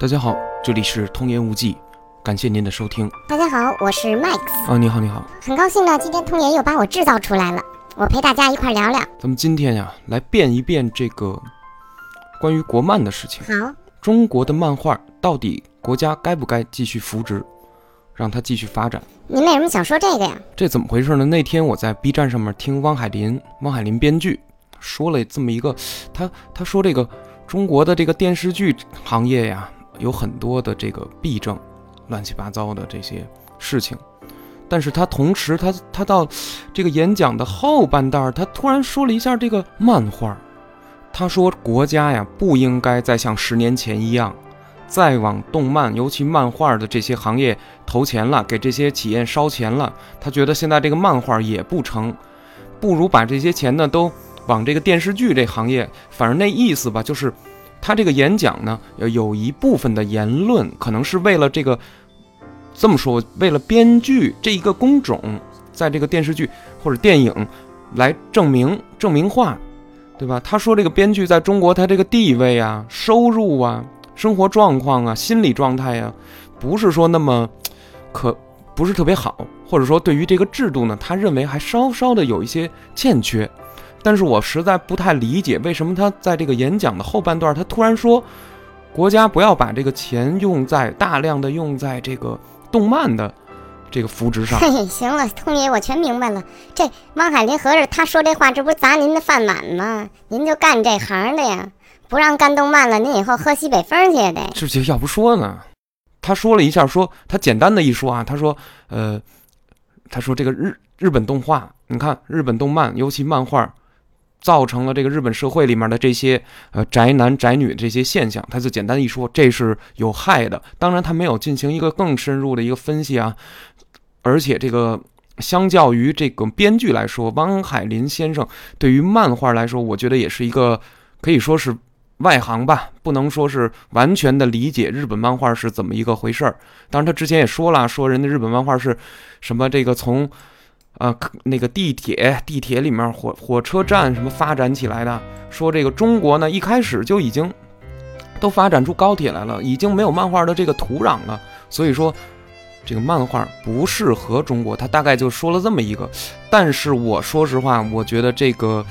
大家好，这里是通言无忌，感谢您的收听。大家好，我是 Max，啊，你好，你好，很高兴呢，今天通言又把我制造出来了，我陪大家一块聊聊。咱们今天呀，来变一变这个关于国漫的事情。好，中国的漫画到底国家该不该继续扶植，让它继续发展？您为什么想说这个呀？这怎么回事呢？那天我在 B 站上面听汪海林，汪海林编剧说了这么一个，他他说这个中国的这个电视剧行业呀。有很多的这个弊症，乱七八糟的这些事情，但是他同时他他到这个演讲的后半段，他突然说了一下这个漫画，他说国家呀不应该再像十年前一样，再往动漫尤其漫画的这些行业投钱了，给这些企业烧钱了。他觉得现在这个漫画也不成，不如把这些钱呢都往这个电视剧这行业，反正那意思吧，就是。他这个演讲呢，有一部分的言论可能是为了这个，这么说，为了编剧这一个工种，在这个电视剧或者电影来证明证明化，对吧？他说这个编剧在中国他这个地位啊、收入啊、生活状况啊、心理状态呀，不是说那么可不是特别好，或者说对于这个制度呢，他认为还稍稍的有一些欠缺。但是我实在不太理解，为什么他在这个演讲的后半段，他突然说，国家不要把这个钱用在大量的用在这个动漫的这个扶植上。嘿，行了，通爷，我全明白了。这汪海林合着他说这话，这不是砸您的饭碗吗？您就干这行的呀，不让干动漫了，您以后喝西北风去也得。这这要不说呢？他说了一下，说他简单的一说啊，他说，呃，他说这个日日本动画，你看日本动漫，尤其漫画。造成了这个日本社会里面的这些呃宅男宅女这些现象，他就简单一说，这是有害的。当然，他没有进行一个更深入的一个分析啊。而且，这个相较于这个编剧来说，汪海林先生对于漫画来说，我觉得也是一个可以说是外行吧，不能说是完全的理解日本漫画是怎么一个回事儿。当然，他之前也说了，说人家日本漫画是什么这个从。啊，那个地铁，地铁里面火火车站什么发展起来的？说这个中国呢，一开始就已经都发展出高铁来了，已经没有漫画的这个土壤了。所以说，这个漫画不适合中国。他大概就说了这么一个。但是我说实话，我觉得这个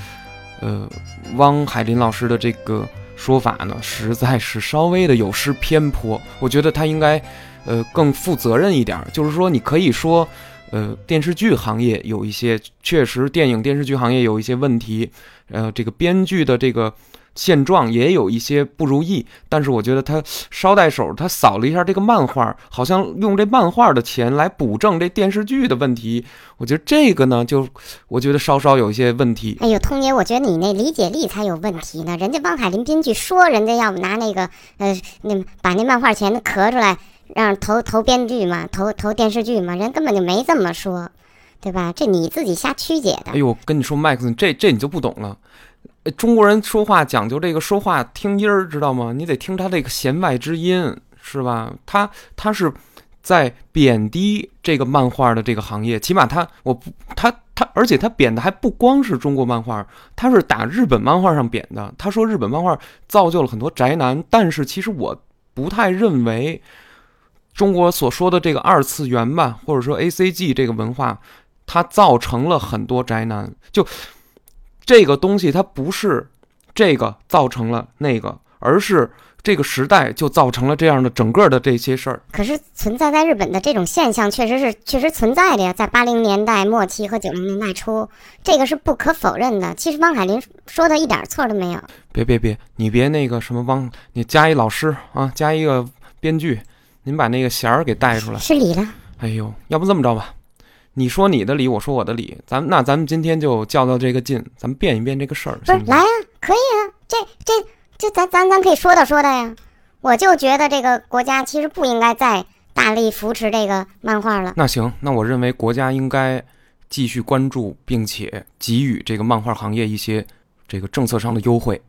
呃，汪海林老师的这个说法呢，实在是稍微的有失偏颇。我觉得他应该呃更负责任一点，就是说你可以说。呃，电视剧行业有一些确实，电影电视剧行业有一些问题，呃，这个编剧的这个现状也有一些不如意。但是我觉得他捎带手，他扫了一下这个漫画，好像用这漫画的钱来补正这电视剧的问题。我觉得这个呢，就我觉得稍稍有一些问题。哎呦，通爷，我觉得你那理解力才有问题呢。人家汪海林编剧说，人家要拿那个呃，那把那漫画钱咳出来。让投投编剧嘛，投投电视剧嘛，人根本就没这么说，对吧？这你自己瞎曲解的。哎呦，跟你说，麦克，这这你就不懂了。中国人说话讲究这个说话听音儿，知道吗？你得听他这个弦外之音，是吧？他他是在贬低这个漫画的这个行业，起码他我不他他，而且他贬的还不光是中国漫画，他是打日本漫画上贬的。他说日本漫画造就了很多宅男，但是其实我不太认为。中国所说的这个二次元吧，或者说 A C G 这个文化，它造成了很多宅男。就这个东西，它不是这个造成了那个，而是这个时代就造成了这样的整个的这些事儿。可是存在在日本的这种现象，确实是确实存在的呀。在八零年代末期和九零年代初，这个是不可否认的。其实汪海林说的一点错都没有。别别别，你别那个什么汪，你加一老师啊，加一个编剧。您把那个弦儿给带出来，失礼了。哎呦，要不这么着吧，你说你的理，我说我的理，咱那咱们今天就较较这个劲，咱们辩一辩这个事儿。不是，来呀，可以啊，这这这咱咱咱可以说道说道呀。我就觉得这个国家其实不应该再大力扶持这个漫画了。那行，那我认为国家应该继续关注，并且给予这个漫画行业一些这个政策上的优惠。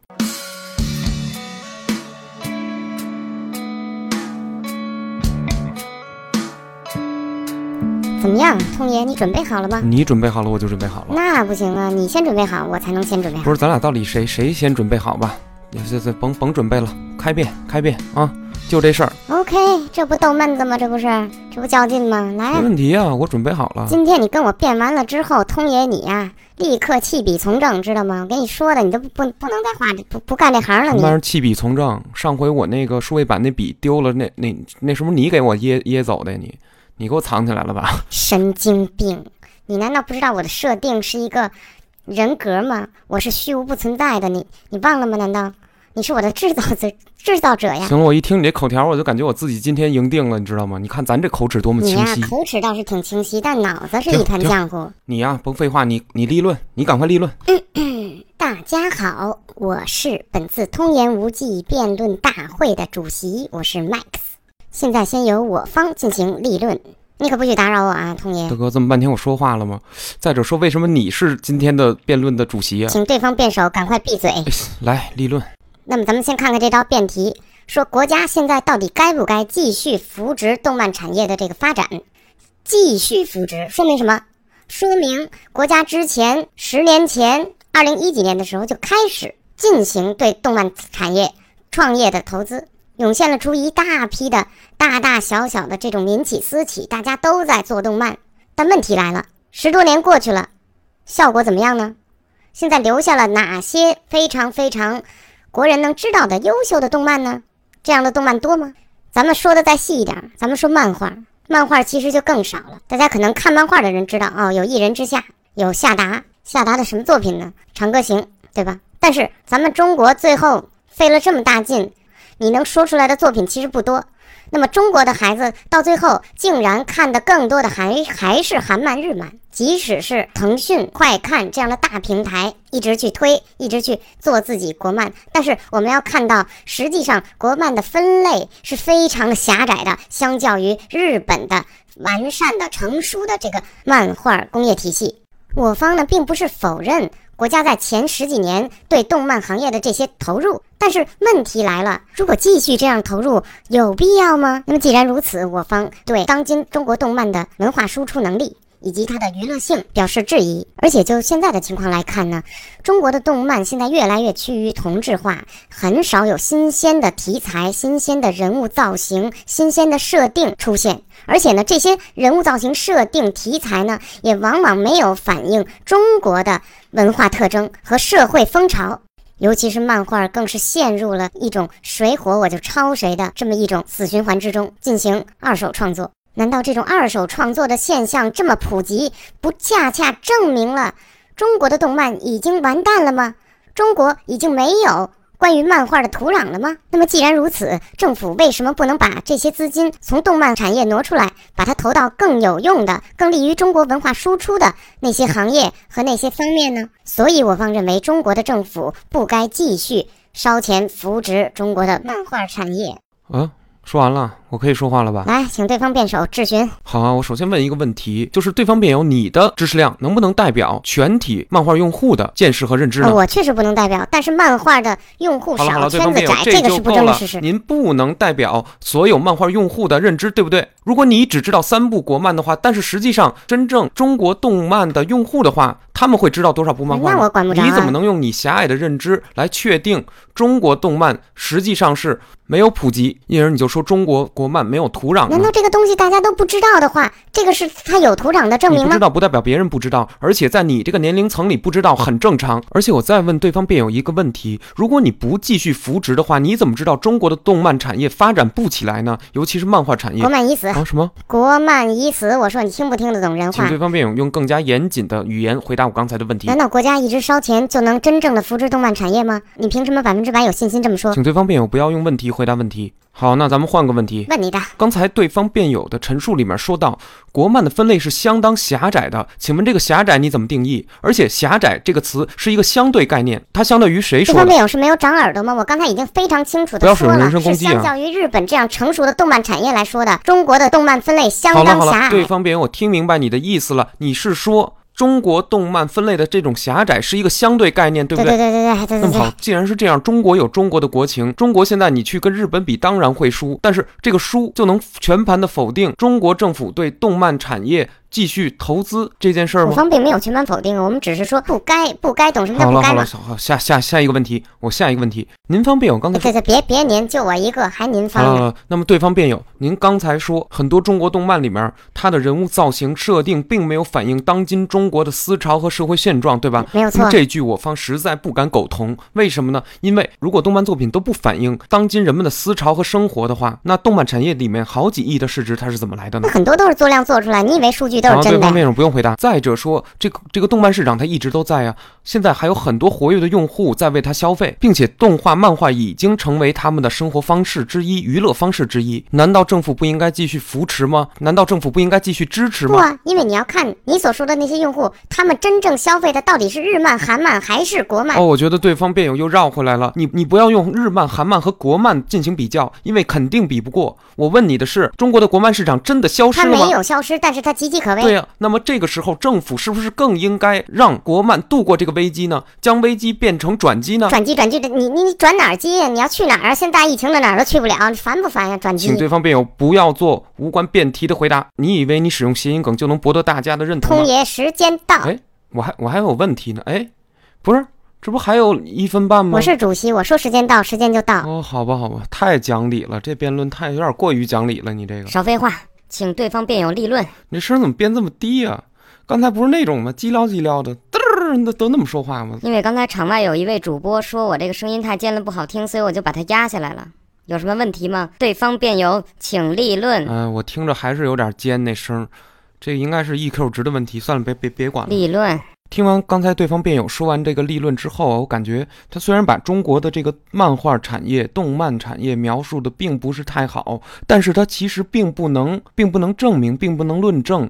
怎么样，通爷，你准备好了吗？你准备好了，我就准备好了。那不行啊，你先准备好，我才能先准备好。不是，咱俩到底谁谁先准备好吧？这这甭甭准备了，开辩开辩啊！就这事儿，OK，这不逗闷子吗？这不是，这不较劲吗？来没、问题啊，我准备好了。今天你跟我辩完了之后，通爷你呀、立刻弃笔从政，知道吗？我跟你说的，你都不不不能再画这不不干这行了，你什么玩意儿弃笔从政？上回我那个数位板那笔丢了，那那那是不是你给我掖掖走的？你你给我藏起来了吧？神经病！你难道不知道我的设定是一个人格吗？我是虚无不存在的，你你忘了吗？难道你是我的制造者 制造者呀？行了，我一听你这口条，我就感觉我自己今天赢定了，你知道吗？你看咱这口齿多么你呀、清晰。口齿倒是挺清晰，但脑子是一团浆糊。你呀、甭废话，你你立论，你赶快立论。大家好，我是本次通言无忌辩论大会的主席，我是 Max。现在先由我方进行立论，你可不许打扰我啊，通爷大。哥，这么半天我说话了吗？再者说，为什么你是今天的辩论的主席啊？请对方辩手赶快闭嘴。来立论。那么咱们先看看这道辩题，说国家现在到底该不该继续扶植动漫产业的这个发展？继续扶植说明什么？说明国家之前十年前，二零一几年的时候就开始进行对动漫产业创业的投资，涌现了出一大批的大大小小的这种民企私企，大家都在做动漫。但问题来了，十多年过去了，效果怎么样呢？现在留下了哪些非常非常国人能知道的优秀的动漫呢？这样的动漫多吗？咱们说的再细一点，咱们说漫画，漫画其实就更少了。大家可能看漫画的人知道哦，有《一人之下》，有夏达，夏达的什么作品呢？《长歌行》，对吧？但是咱们中国最后费了这么大劲，你能说出来的作品其实不多。那么中国的孩子到最后竟然看的更多的还还是韩漫、日漫，即使是腾讯、快看这样的大平台一直去推，一直去做自己国漫，但是我们要看到，实际上国漫的分类是非常狭窄的，相较于日本的完善的、成熟的这个漫画工业体系。我方呢，并不是否认国家在前十几年对动漫行业的这些投入，但是问题来了，如果继续这样投入，有必要吗？那么既然如此，我方对当今中国动漫的文化输出能力以及它的娱乐性表示质疑。而且就现在的情况来看呢，中国的动漫现在越来越趋于同质化，很少有新鲜的题材、新鲜的人物造型、新鲜的设定出现。而且呢，这些人物造型、设定、题材呢，也往往没有反映中国的文化特征和社会风潮。尤其是漫画，更是陷入了一种谁火我就抄谁的这么一种死循环之中，进行二手创作。难道这种二手创作的现象这么普及，不恰恰证明了中国的动漫已经完蛋了吗？中国已经没有关于漫画的土壤了吗？那么既然如此，政府为什么不能把这些资金从动漫产业挪出来，把它投到更有用的、更利于中国文化输出的那些行业和那些方面呢？所以我方认为，中国的政府不该继续烧钱扶植中国的漫画产业。嗯，说完了，我可以说话了吧？来，请对方辩手质询。好啊，我首先问一个问题，就是对方辩友，你的知识量能不能代表全体漫画用户的见识和认知呢？呃我确实不能代表，但是漫画的用户少圈子窄，这个是够了争的事实。您不能代表所有漫画用户的认知，对不对？如果你只知道三部国漫的话，但是实际上真正中国动漫的用户的话，他们会知道多少部漫画？那我管不着啊你怎么能用你狭隘的认知来确定中国动漫实际上是没有普及，因而你就说中国国漫没有土壤难道？这个东西大家都不知道的话，这个是它有土壤的证明吗？不知道不代表别人不知道，而且在你这个年龄层里不知道很正常。而且我再问对方辩友一个问题：如果你不继续扶植的话，你怎么知道中国的动漫产业发展不起来呢？尤其是漫画产业国。漫已死，啊什么？国漫已死。我说你听不听得懂人话请对？方辩友用更加严谨的语言回答我刚才的问题难。道国家一直烧钱就能真正的扶植动漫产业吗？你凭什么百分之百有信心这么说？请对方辩友不要用问题回答问题。好，那咱们换个问题。问你的，刚才对方辩友的陈述里面说到，国漫的分类是相当狭窄的，请问这个狭窄你怎么定义？而且“狭窄”这个词是一个相对概念，它相对于谁说对方？辩友是没有长耳朵吗？我刚才已经非常清楚的说了，是人身攻击啊相较于日本这样成熟的动漫产业来说的，中国的动漫分类相好了好了，当狭隘。对方辩友，我听明白你的意思了，你是说中国动漫分类的这种狭窄是一个相对概念，对不对？对对对对对,对。那么好，既然是这样，中国有中国的国情，中国现在你去跟日本比，当然会输，但是这个输就能全盘的否定中国政府对动漫产业继续投资这件事儿吗？我方并没有全盘否定，我们只是说不该不该懂什么叫好了好了，不该嘛。好下下下一个问题，我下一个问题，您方辩友刚才说对对，别别您，就我一个，还您方呢。呃，那么对方辩友，您刚才说很多中国动漫里面，它的人物造型设定并没有反映当今中国的思潮和社会现状，对吧？没有错那，这句我方实在不敢苟同，为什么呢？因为如果动漫作品都不反映当今人们的思潮和生活的话，那动漫产业里面好几亿的市值它是怎么来的呢那？很多都是做量做出来，你以为数据都然后是真的？对方辩友不用回答。再者说，这个这个动漫市场它一直都在啊，现在还有很多活跃的用户在为它消费，并且动画、漫画已经成为他们的生活方式之一、娱乐方式之一。难道政府不应该继续扶持吗？难道政府不应该继续支持吗？不啊，因为你要看你所说的那些用户，他们真正消费的到底是日漫、韩漫还是国漫？哦，我觉得对方辩友又绕回来了。你你不要用日漫、韩漫和国漫进行比较，因为肯定比不过。我问你的是，中国的国漫市场真的消失了吗它没？有消失，但是它岌岌可危。对呀、那么这个时候政府是不是更应该让国漫度过这个危机呢？将危机变成转机呢？转机转机的，你你你转哪儿机呀？你要去哪儿啊？现在疫情的哪儿都去不了，烦不烦呀？转机请。对方辩友不要做无关辩题的回答。你以为你使用谐音梗就能博得大家的认同吗？通爷，时间到。哎我还我还有问题呢。哎，不是，这不还有一分半吗？我是主席，我说时间到，时间就到。哦，好吧，好吧，太讲理了，这辩论太有点过于讲理了。你这个，少废话，请对方辩友立论。你这声怎么变这么低呀、刚才不是那种吗？叽撩叽撩的，嘚儿，都都那么说话吗？因为刚才场外有一位主播说我这个声音太尖了不好听，所以我就把它压下来了。有什么问题吗？对方辩友请立论。嗯、我听着还是有点尖那声儿，这应该是 EQ 值的问题。算了，别别别管了。立论。听完刚才对方辩友说完这个立论之后，我感觉他虽然把中国的这个漫画产业、动漫产业描述的并不是太好，但是他其实并不能，并不能证明，并不能论证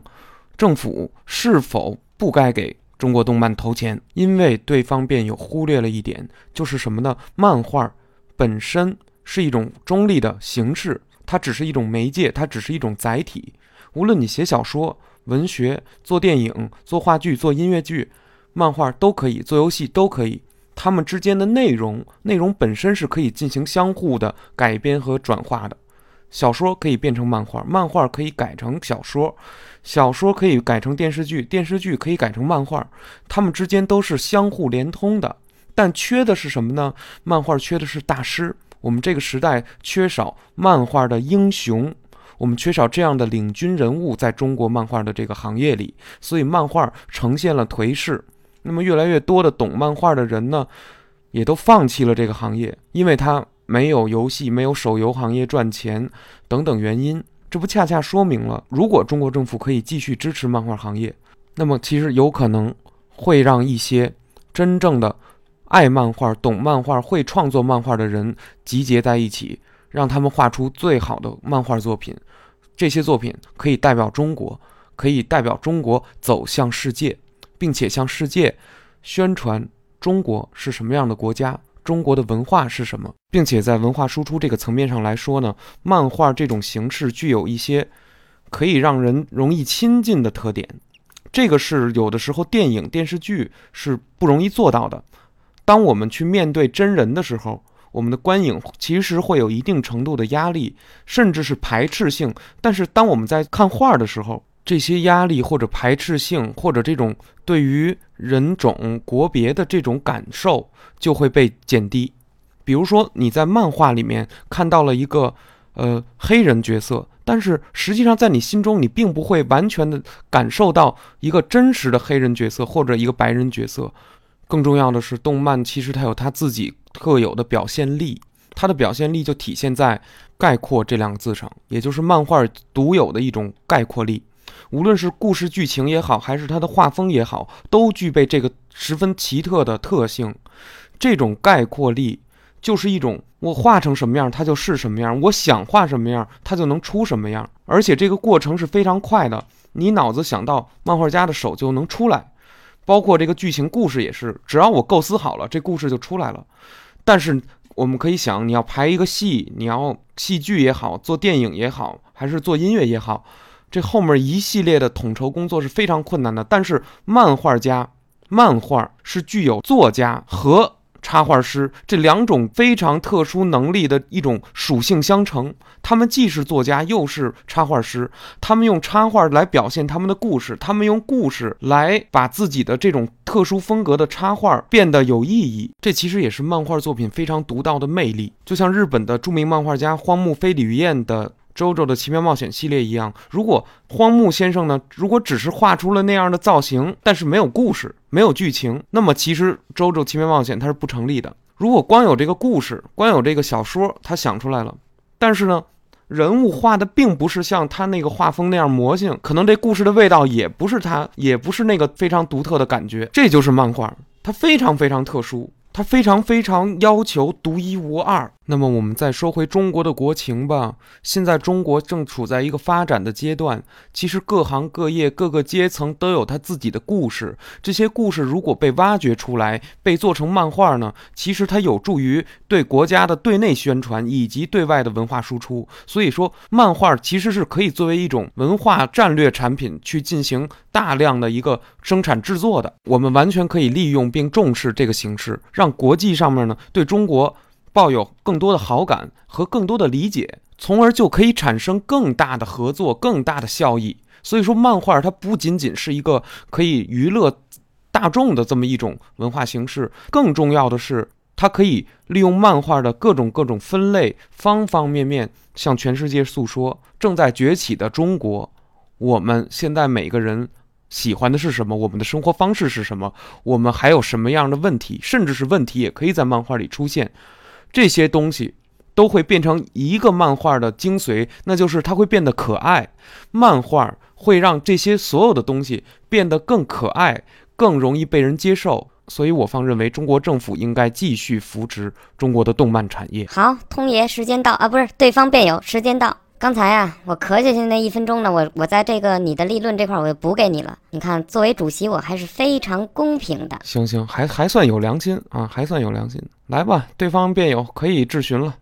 政府是否不该给中国动漫投钱，因为对方辩友忽略了一点，就是什么呢？漫画本身是一种中立的形式，它只是一种媒介，它只是一种载体。无论你写小说、文学、做电影、做话剧、做音乐剧、漫画都可以，做游戏都可以。它们之间的内容，内容本身是可以进行相互的改编和转化的。小说可以变成漫画，漫画可以改成小说，小说可以改成电视剧，电视剧可以改成漫画，它们之间都是相互连通的。但缺的是什么呢？漫画缺的是大师。我们这个时代缺少漫画的英雄，我们缺少这样的领军人物在中国漫画的这个行业里，所以漫画呈现了颓势。那么越来越多的懂漫画的人呢，也都放弃了这个行业，因为它没有游戏、没有手游行业赚钱等等原因。这不恰恰说明了，如果中国政府可以继续支持漫画行业，那么其实有可能会让一些真正的爱漫画、懂漫画、会创作漫画的人集结在一起，让他们画出最好的漫画作品。这些作品可以代表中国，可以代表中国走向世界，并且向世界宣传中国是什么样的国家，中国的文化是什么，并且在文化输出这个层面上来说呢，漫画这种形式具有一些可以让人容易亲近的特点。这个是有的时候电影、电视剧是不容易做到的。当我们去面对真人的时候，我们的观影其实会有一定程度的压力，甚至是排斥性。但是当我们在看画的时候，这些压力或者排斥性，或者这种对于人种、国别的这种感受就会被减低。比如说你在漫画里面看到了一个呃黑人角色，但是实际上在你心中你并不会完全的感受到一个真实的黑人角色或者一个白人角色。更重要的是，动漫其实它有它自己特有的表现力，它的表现力就体现在“概括”这两个字上，也就是漫画独有的一种概括力。无论是故事剧情也好，还是它的画风也好，都具备这个十分奇特的特性。这种概括力就是一种我画成什么样，它就是什么样；我想画什么样，它就能出什么样。而且这个过程是非常快的，你脑子想到，漫画家的手就能出来。包括这个剧情故事也是，只要我构思好了，这故事就出来了。但是我们可以想，你要排一个戏，你要戏剧也好，做电影也好，还是做音乐也好，这后面一系列的统筹工作是非常困难的。但是漫画家，漫画是具有作家和插画师这两种非常特殊能力的一种属性相乘。他们既是作家，又是插画师。他们用插画来表现他们的故事，他们用故事来把自己的这种特殊风格的插画变得有意义。这其实也是漫画作品非常独到的魅力。就像日本的著名漫画家荒木飞吕彦的《周周的奇妙冒险》系列一样，如果荒木先生呢，如果只是画出了那样的造型，但是没有故事、没有剧情，那么其实《周周奇妙冒险》它是不成立的。如果光有这个故事，光有这个小说，他想出来了，但是呢？人物画的并不是像他那个画风那样魔性，可能这故事的味道也不是他，也不是那个非常独特的感觉。这就是漫画，它非常非常特殊。它非常非常要求独一无二。那么我们再说回中国的国情吧。现在中国正处在一个发展的阶段，其实各行各业、各个阶层都有他自己的故事。这些故事如果被挖掘出来，被做成漫画呢，其实它有助于对国家的对内宣传以及对外的文化输出。所以说，漫画其实是可以作为一种文化战略产品去进行大量的一个生产制作的。我们完全可以利用并重视这个形式。让国际上面呢对中国抱有更多的好感和更多的理解，从而就可以产生更大的合作、更大的效益。所以说，漫画它不仅仅是一个可以娱乐大众的这么一种文化形式，更重要的是，它可以利用漫画的各种各种分类，方方面面向全世界诉说正在崛起的中国。我们现在每个人。喜欢的是什么？我们的生活方式是什么？我们还有什么样的问题？甚至是问题也可以在漫画里出现。这些东西都会变成一个漫画的精髓，那就是它会变得可爱。漫画会让这些所有的东西变得更可爱，更容易被人接受。所以我方认为，中国政府应该继续扶持中国的动漫产业。好，通爷，时间到啊，不是，对方辩友，时间到。刚才啊，我咳下去那一分钟呢，我我在这个你的立论这块，我就补给你了。你看，作为主席，我还是非常公平的。行行，还还算有良心啊，还算有良心。来吧，对方辩友可以质询了，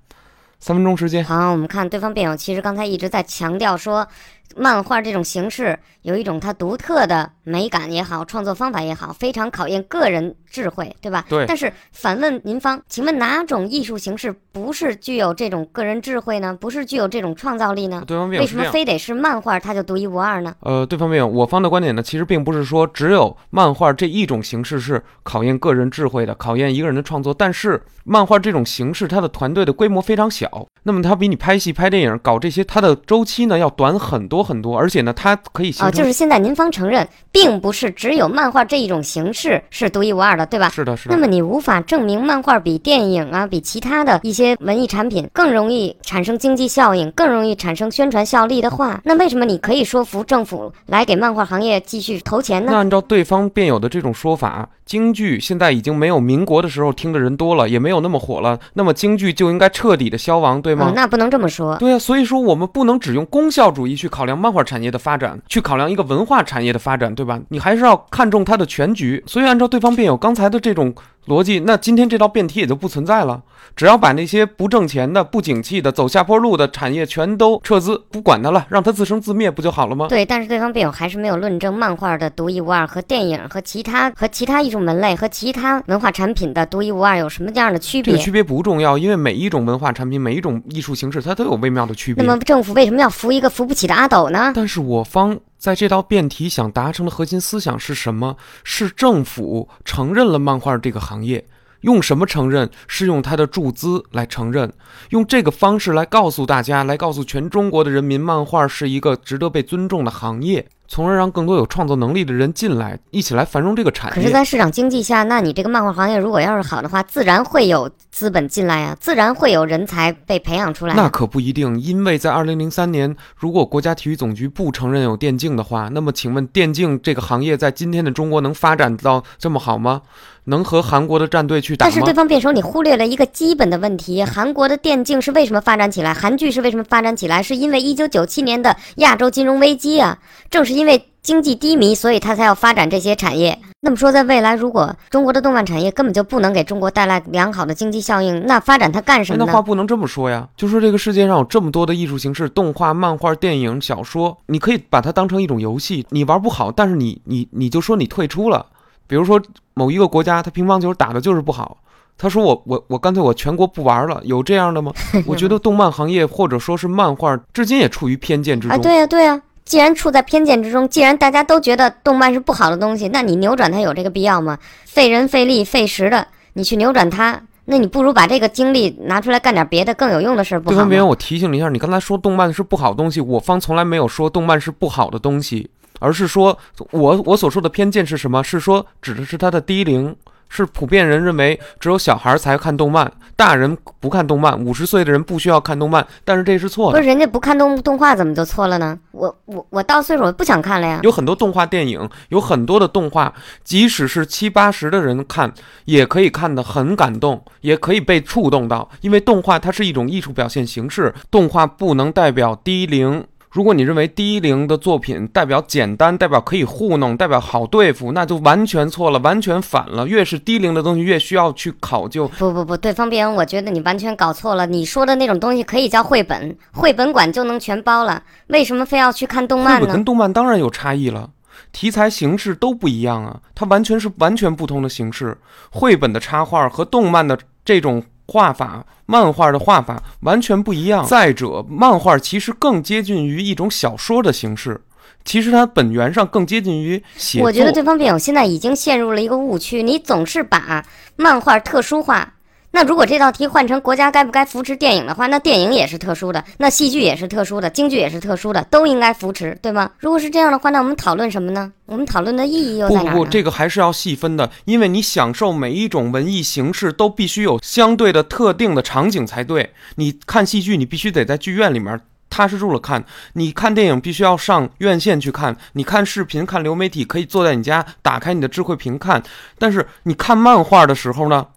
三分钟时间。好，我们看对方辩友，其实刚才一直在强调说。漫画这种形式有一种它独特的美感也好，创作方法也好，非常考验个人智慧，对吧？对。但是反问您方，请问哪种艺术形式不是具有这种个人智慧呢？不是具有这种创造力呢？对方为什么非得是漫画它就独一无二呢？呃，对方辩友，我方的观点呢，其实并不是说只有漫画这一种形式是考验个人智慧的，考验一个人的创作。但是漫画这种形式，它的团队的规模非常小，那么它比你拍戏、拍电影、搞这些，它的周期呢要短很多。很多，而且呢，它可以啊，就是现在您方承认，并不是只有漫画这一种形式是独一无二的，对吧？是的，是的。那么你无法证明漫画比电影啊，比其他的一些文艺产品更容易产生经济效应，更容易产生宣传效力的话，那为什么你可以说服政府来给漫画行业继续投钱呢？那按照对方辩友的这种说法，京剧现在已经没有民国的时候听的人多了，也没有那么火了，那么京剧就应该彻底的消亡，对吗？那不能这么说。对啊，所以说我们不能只用功效主义去考量。漫画产业的发展，去考量一个文化产业的发展，对吧？你还是要看重它的全局。所以，按照对方辩友刚才的这种。逻辑，那今天这道辩题也就不存在了。只要把那些不挣钱的、不景气的、走下坡路的产业全都撤资，不管它了，让它自生自灭，不就好了吗？对，但是对方辩友还是没有论证漫画的独一无二和电影和其他和其他艺术门类和其他文化产品的独一无二有什么样的区别？这个区别不重要，因为每一种文化产品、每一种艺术形式，它都有微妙的区别。那么政府为什么要扶一个扶不起的阿斗呢？但是我方。在这道辩题想达成的核心思想是什么？是政府承认了漫画这个行业，用什么承认？是用他的注资来承认，用这个方式来告诉大家，来告诉全中国的人民，漫画是一个值得被尊重的行业。从而让更多有创作能力的人进来，一起来繁荣这个产业。可是，在市场经济下，那你这个漫画行业如果要是好的话，自然会有资本进来啊，自然会有人才被培养出来。那可不一定，因为在二零零三年，如果国家体育总局不承认有电竞的话，那么请问电竞这个行业在今天的中国能发展到这么好吗？能和韩国的战队去打吗？但是对方辩手，你忽略了一个基本的问题：韩国的电竞是为什么发展起来？韩剧是为什么发展起来？是因为一九九七年的亚洲金融危机啊！正是因为经济低迷，所以他才要发展这些产业。那么说，在未来，如果中国的动漫产业根本就不能给中国带来良好的经济效应，那发展它干什么呢？那话不能这么说呀！就说这个世界上有这么多的艺术形式，动画、漫画、电影、小说，你可以把它当成一种游戏，你玩不好，但是你你你就说你退出了。比如说某一个国家，他乒乓球打的就是不好，他说我我我干脆我全国不玩了，有这样的吗？我觉得动漫行业或者说是漫画，至今也处于偏见之中。啊，对呀、对呀、既然处在偏见之中，既然大家都觉得动漫是不好的东西，那你扭转它有这个必要吗？费人费力费时的，你去扭转它，那你不如把这个精力拿出来干点别的更有用的事儿，不好吗对方别人，我提醒你一下，你刚才说动漫是不好的东西，我方从来没有说动漫是不好的东西，而是说我我所说的偏见是什么？是说指的是它的低龄，是普遍人认为只有小孩才看动漫，大人不看动漫，五十岁的人不需要看动漫，但是这是错的不是。人家不看动动画怎么就错了呢？我我我到岁数我不想看了呀。有很多动画电影，有很多的动画，即使是七八十的人看，也可以看得很感动，也可以被触动到。因为动画它是一种艺术表现形式，动画不能代表低龄。如果你认为低龄的作品代表简单，代表可以糊弄，代表好对付，那就完全错了，完全反了。越是低龄的东西，越需要去考究。不不不，对方辩友，我觉得你完全搞错了。你说的那种东西可以叫绘本，绘本馆就能全包了，为什么非要去看动漫呢绘本跟？动漫当然有差异了，题材形式都不一样啊，它完全是完全不同的形式。绘本的插画和动漫的这种画法、漫画的画法完全不一样。再者，漫画其实更接近于一种小说的形式，其实它本源上更接近于写作。我觉得对方辩友现在已经陷入了一个误区，你总是把漫画特殊化。那如果这道题换成国家该不该扶持电影的话，那电影也是特殊的，那戏剧也是特殊的，京剧也是特殊的，都应该扶持，对吗？如果是这样的话，那我们讨论什么呢？我们讨论的意义又，在哪儿呢？这个还是要细分的，因为你享受每一种文艺形式都必须有相对的特定的场景才对。你看戏剧，你必须得在剧院里面踏实住了看；你看电影，必须要上院线去看；你看视频、看流媒体，可以坐在你家打开你的智慧屏看。但是你看漫画的时候呢，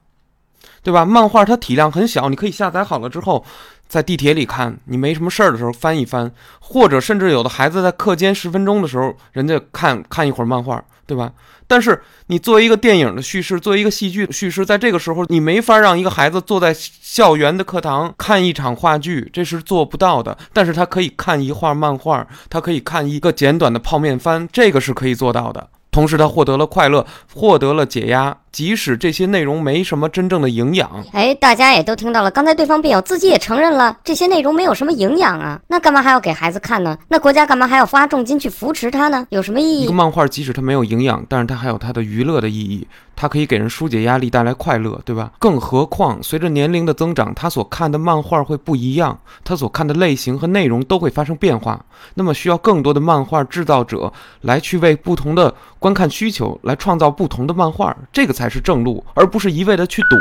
对吧？漫画它体量很小，你可以下载好了之后。在地铁里看，你没什么事儿的时候翻一翻，或者甚至有的孩子在课间十分钟的时候，人家看看一会儿漫画，对吧？但是你作为一个电影的叙事，作为一个戏剧的叙事，在这个时候你没法让一个孩子坐在校园的课堂看一场话剧，这是做不到的。但是他可以看一画漫画，他可以看一个简短的泡面番，这个是可以做到的。同时，他获得了快乐，获得了解压，即使这些内容没什么真正的营养。哎，大家也都听到了，刚才对方辩友自己也承认了，这些内容没有什么营养啊，那干嘛还要给孩子看呢？那国家干嘛还要花重金去扶持它呢？有什么意义一个？漫画即使它没有营养，但是它还有它的娱乐的意义，它可以给人疏解压力，带来快乐，对吧？更何况随着年龄的增长，他所看的漫画会不一样，他所看的类型和内容都会发生变化。那么需要更多的漫画制造者来去为不同的观看需求来创造不同的漫画，这个才是正路，而不是一味的去躲，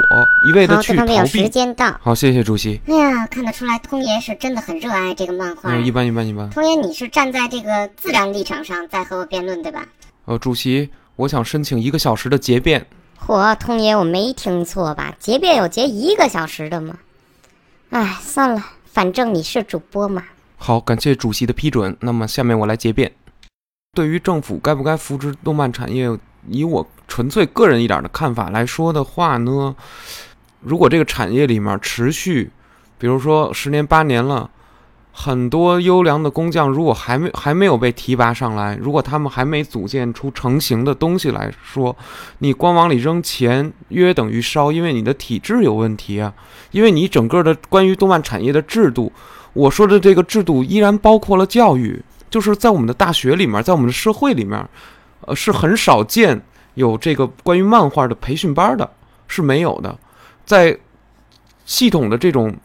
一味的，去逃避，时。间到。好，谢谢主席。哎呀，看得出来，通爷是真的很热爱这个漫画。嗯，一般一般一般。通爷，你是站在这个自然立场上在和我辩论，对吧？呃，主席，我想申请一个小时的结辩。嚯，通爷，我没听错吧？结辩有结一个小时的吗？哎，算了，反正你是主播嘛。好，感谢主席的批准。那么下面我来结辩。对于政府该不该扶持动漫产业，以我纯粹个人一点的看法来说的话呢，如果这个产业里面持续，比如说十年八年了，很多优良的工匠如果还没还没有被提拔上来，如果他们还没组建出成型的东西来说，你光往里扔钱，约等于烧，因为你的体制有问题啊，因为你整个的关于动漫产业的制度。我说的这个制度依然包括了教育，就是在我们的大学里面，在我们的社会里面，呃，是很少见有这个关于漫画的培训班的，是没有的。在系统的这种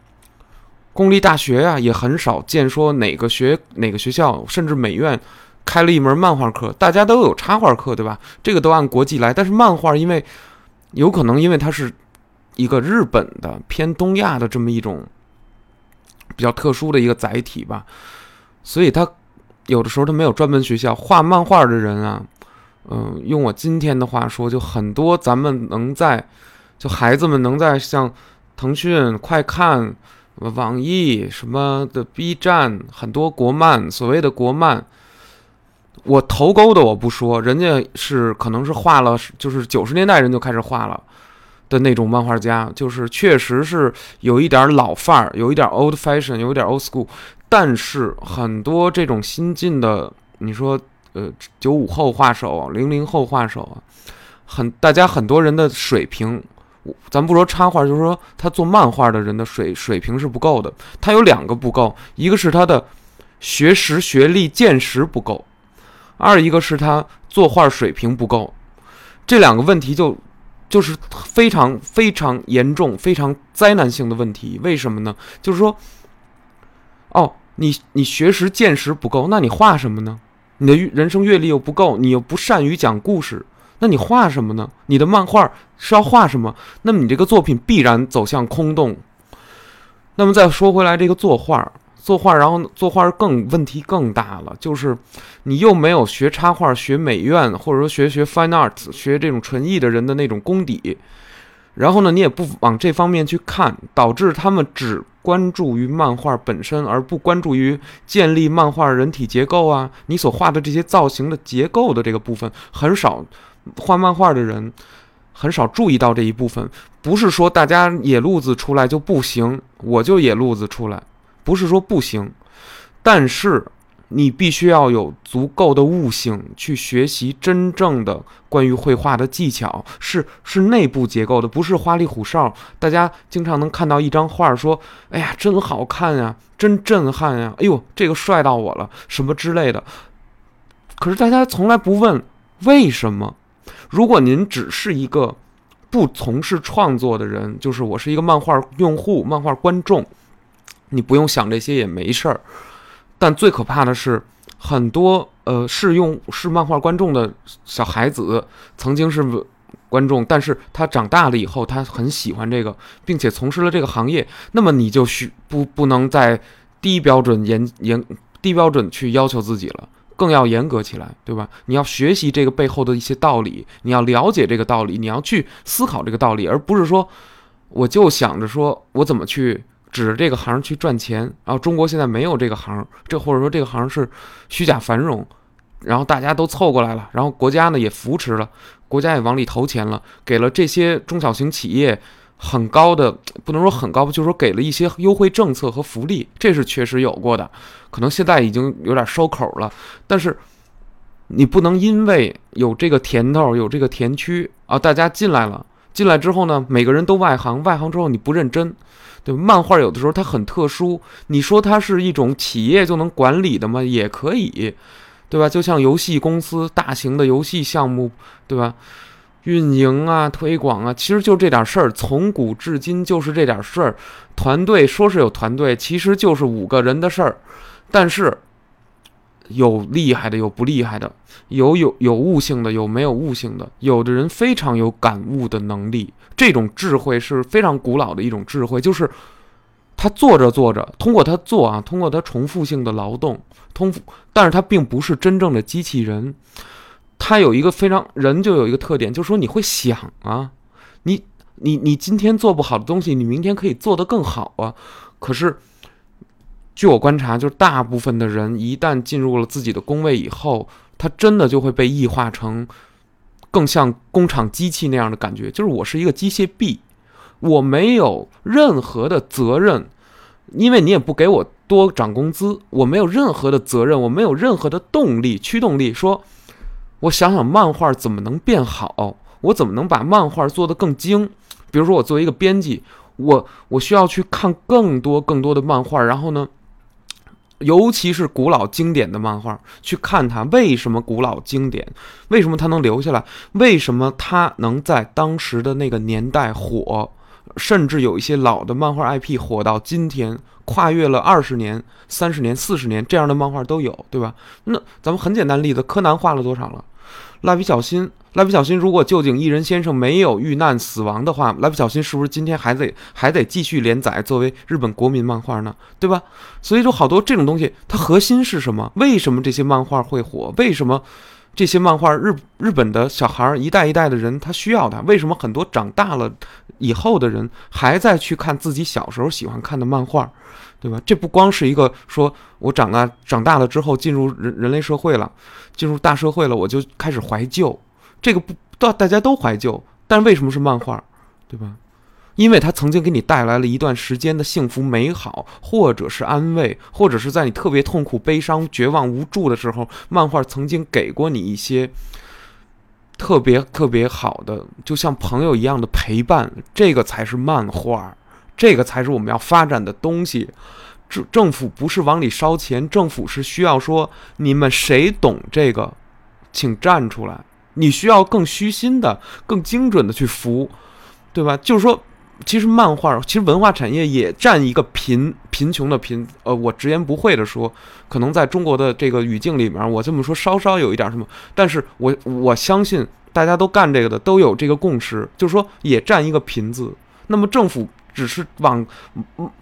公立大学啊，也很少见说哪个学哪个学校，甚至美院开了一门漫画课，大家都有插画课，对吧？这个都按国际来，但是漫画因为有可能因为它是一个日本的偏东亚的这么一种。比较特殊的一个载体吧，所以他有的时候他没有专门学校画漫画的人啊，嗯、用我今天的话说，就很多咱们能在，就孩子们能在像腾讯、快看、网易什么的 B 站，很多国漫，所谓的国漫。我头钩的我不说，人家是可能是画了，就是九十年代人就开始画了，的那种漫画家，就是确实是有一点老范儿，有一点 old fashion，有一点 old school。但是很多这种新进的，你说呃九五后画手、零零后画手啊，很大家很多人的水平，咱不说插画，就是说他做漫画的人的水水平是不够的。他有两个不够，一个是他的学识、学历、见识不够，二一个是他作画水平不够。这两个问题就就是非常非常严重、非常灾难性的问题。为什么呢？就是说，哦，你你学识见识不够，那你画什么呢？你的人生阅历又不够，你又不善于讲故事，那你画什么呢？你的漫画是要画什么？那么你这个作品必然走向空洞。那么再说回来，这个作画，作画，然后作画更问题更大了，就是你又没有学插画、学美院，或者说学学 Fine Art、学这种纯艺的人的那种功底，然后呢，你也不往这方面去看，导致他们只。关注于漫画本身，而不关注于建立漫画人体结构啊，你所画的这些造型的结构的这个部分，很少画漫画的人很少注意到这一部分。不是说大家野路子出来就不行，我就野路子出来，不是说不行，但是。你必须要有足够的悟性去学习真正的关于绘画的技巧，是是内部结构的，不是花里胡哨。大家经常能看到一张画，说：“哎呀，真好看呀，真震撼呀，哎呦，这个帅到我了，什么之类的。”可是大家从来不问为什么。如果您只是一个不从事创作的人，就是我是一个漫画用户、漫画观众，你不用想这些也没事儿。但最可怕的是，很多呃是用是漫画观众的小孩子，曾经是观众，但是他长大了以后，他很喜欢这个，并且从事了这个行业，那么你就需不不能再低标准严严低标准去要求自己了，更要严格起来，对吧？你要学习这个背后的一些道理，你要了解这个道理，你要去思考这个道理，而不是说我就想着说我怎么去。指着这个行去赚钱，然后中国现在没有这个行，这或者说这个行是虚假繁荣，然后大家都凑过来了，然后国家呢也扶持了，国家也往里投钱了，给了这些中小型企业很高的，不能说很高，就是说给了一些优惠政策和福利，这是确实有过的，可能现在已经有点收口了，但是你不能因为有这个甜头，有这个甜区啊，大家进来了，进来之后呢，每个人都外行，外行之后你不认真。对，漫画有的时候它很特殊，你说它是一种企业就能管理的吗？也可以，对吧？就像游戏公司大型的游戏项目，对吧？运营啊，推广啊，其实就这点事儿，从古至今就是这点事儿。团队说是有团队，其实就是五个人的事儿，但是。有厉害的，有不厉害的，有有有悟性的，有没有悟性的。有的人非常有感悟的能力，这种智慧是非常古老的一种智慧，就是他做着做着，通过他做啊，通过他重复性的劳动，通，但是他并不是真正的机器人，他有一个非常人就有一个特点，就是说你会想啊，你你你今天做不好的东西，你明天可以做得更好啊，可是。据我观察，就是大部分的人一旦进入了自己的工位以后，他真的就会被异化成更像工厂机器那样的感觉。就是我是一个机械臂，我没有任何的责任，因为你也不给我多涨工资，我没有任何的责任，我没有任何的动力、驱动力。说，我想想漫画怎么能变好，我怎么能把漫画做得更精？比如说，我作为一个编辑，我我需要去看更多更多的漫画，然后呢？尤其是古老经典的漫画，去看它为什么古老经典，为什么它能留下来，为什么它能在当时的那个年代火，甚至有一些老的漫画 IP 火到今天，跨越了二十年、三十年、四十年这样的漫画都有，对吧？那咱们很简单例子，柯南画了多少了？蜡笔小新，蜡笔小新，如果旧井一人先生没有遇难死亡的话，蜡笔小新是不是今天还得还得继续连载作为日本国民漫画呢？对吧？所以说，好多这种东西，它核心是什么？为什么这些漫画会火？为什么这些漫画日日本的小孩一代一代的人他需要它？为什么很多长大了以后的人还在去看自己小时候喜欢看的漫画？对吧？这不光是一个说，我长大长大了之后进入人人类社会了，进入大社会了，我就开始怀旧。这个不，大大家都怀旧，但为什么是漫画？对吧？因为它曾经给你带来了一段时间的幸福美好，或者是安慰，或者是在你特别痛苦、悲伤、绝望、无助的时候，漫画曾经给过你一些特别特别好的，就像朋友一样的陪伴，这个才是漫画，这个才是我们要发展的东西。政政府不是往里烧钱，政府是需要说你们谁懂这个，请站出来。你需要更虚心的、更精准的去服，对吧？就是说，其实漫画，其实文化产业也占一个贫贫穷的贫。呃，我直言不讳的说，可能在中国的这个语境里面，我这么说稍稍有一点什么，但是我我相信大家都干这个的都有这个共识，就是说也占一个贫字。那么政府只是往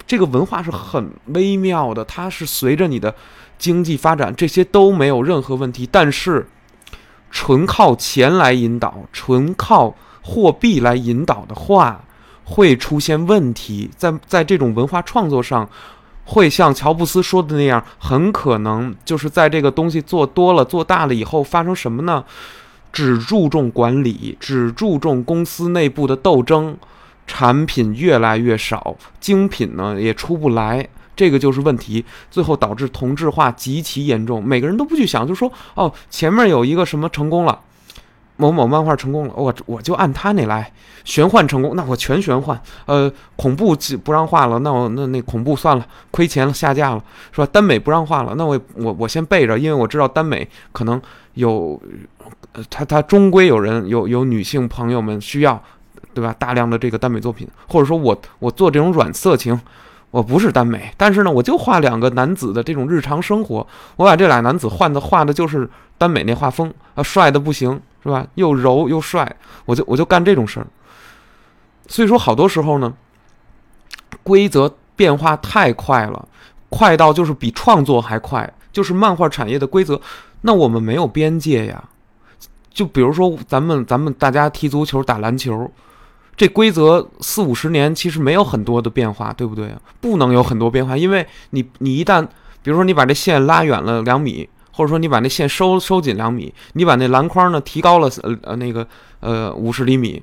这个文化是很微妙的，它是随着你的经济发展，这些都没有任何问题，但是。纯靠钱来引导，纯靠货币来引导的话，会出现问题。在在这种文化创作上，会像乔布斯说的那样，很可能就是在这个东西做多了、做大了以后，发生什么呢？只注重管理，只注重公司内部的斗争，产品越来越少，精品呢也出不来。这个就是问题，最后导致同质化极其严重。每个人都不去想，就说哦，前面有一个什么成功了，某某漫画成功了，我我就按他那来。玄幻成功，那我全玄幻。呃，恐怖不让画了，那我那那恐怖算了，亏钱了，下架了，是吧？耽美不让画了，那我我我先备着，因为我知道耽美可能有，他他终归有人有有女性朋友们需要，对吧？大量的这个耽美作品，或者说我我做这种软色情。我不是耽美，但是呢，我就画两个男子的这种日常生活。我把这俩男子换的画的就是耽美那画风啊，帅的不行，是吧？又柔又帅，我就我就干这种事儿。所以说，好多时候呢，规则变化太快了，快到就是比创作还快。就是漫画产业的规则，那我们没有边界呀。就比如说咱们咱们大家踢足球、打篮球。这规则四五十年其实没有很多的变化，对不对？不能有很多变化，因为你你一旦，比如说你把这线拉远了两米，或者说你把那线收收紧两米，你把那篮筐呢提高了呃呃那个呃五十厘米，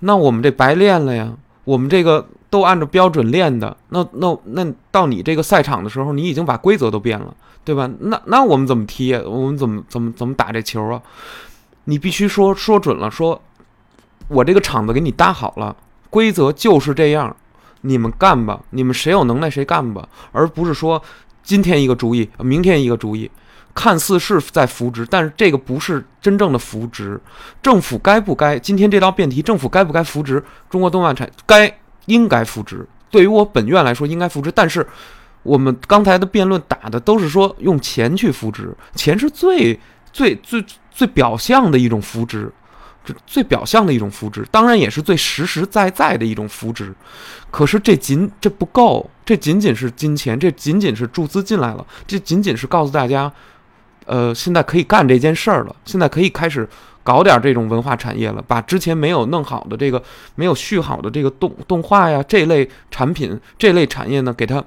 那我们这白练了呀，我们这个都按照标准练的，那那那到你这个赛场的时候，你已经把规则都变了，对吧？那那我们怎么踢？我们怎么怎么怎么打这球啊？你必须说说准了说。我这个场子给你搭好了，规则就是这样，你们干吧，你们谁有能耐谁干吧，而不是说今天一个主意，明天一个主意，看似是在扶植，但是这个不是真正的扶植。政府该不该今天这道辩题？政府该不该扶植中国动漫产？该应该扶植。对于我本院来说，应该扶植。但是我们刚才的辩论打的都是说用钱去扶植，钱是最最最最表象的一种扶植。这最表象的一种扶植，当然也是最实实在在的一种扶植。可是这仅这不够，这仅仅是金钱，这仅仅是注资进来了，这仅仅是告诉大家，呃，现在可以干这件事儿了，现在可以开始搞点这种文化产业了，把之前没有弄好的这个没有续好的这个动动画呀这类产品这类产业呢，给它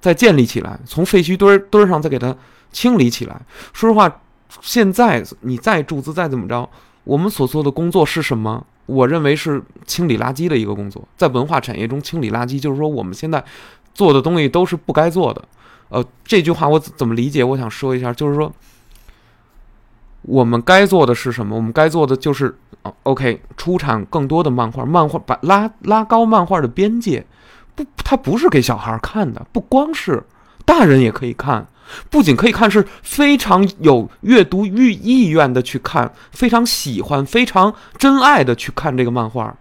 再建立起来，从废墟堆儿堆儿上再给它清理起来。说实话，现在你再注资再怎么着。我们所做的工作是什么？我认为是清理垃圾的一个工作，在文化产业中清理垃圾，就是说我们现在做的东西都是不该做的。呃，这句话我怎么理解？我想说一下，就是说我们该做的是什么？我们该做的就是，OK，出产更多的漫画，漫画把拉拉高漫画的边界，不，它不是给小孩看的，不光是大人也可以看。不仅可以看，是非常有阅读欲意愿的去看，非常喜欢、非常真爱的去看这个漫画。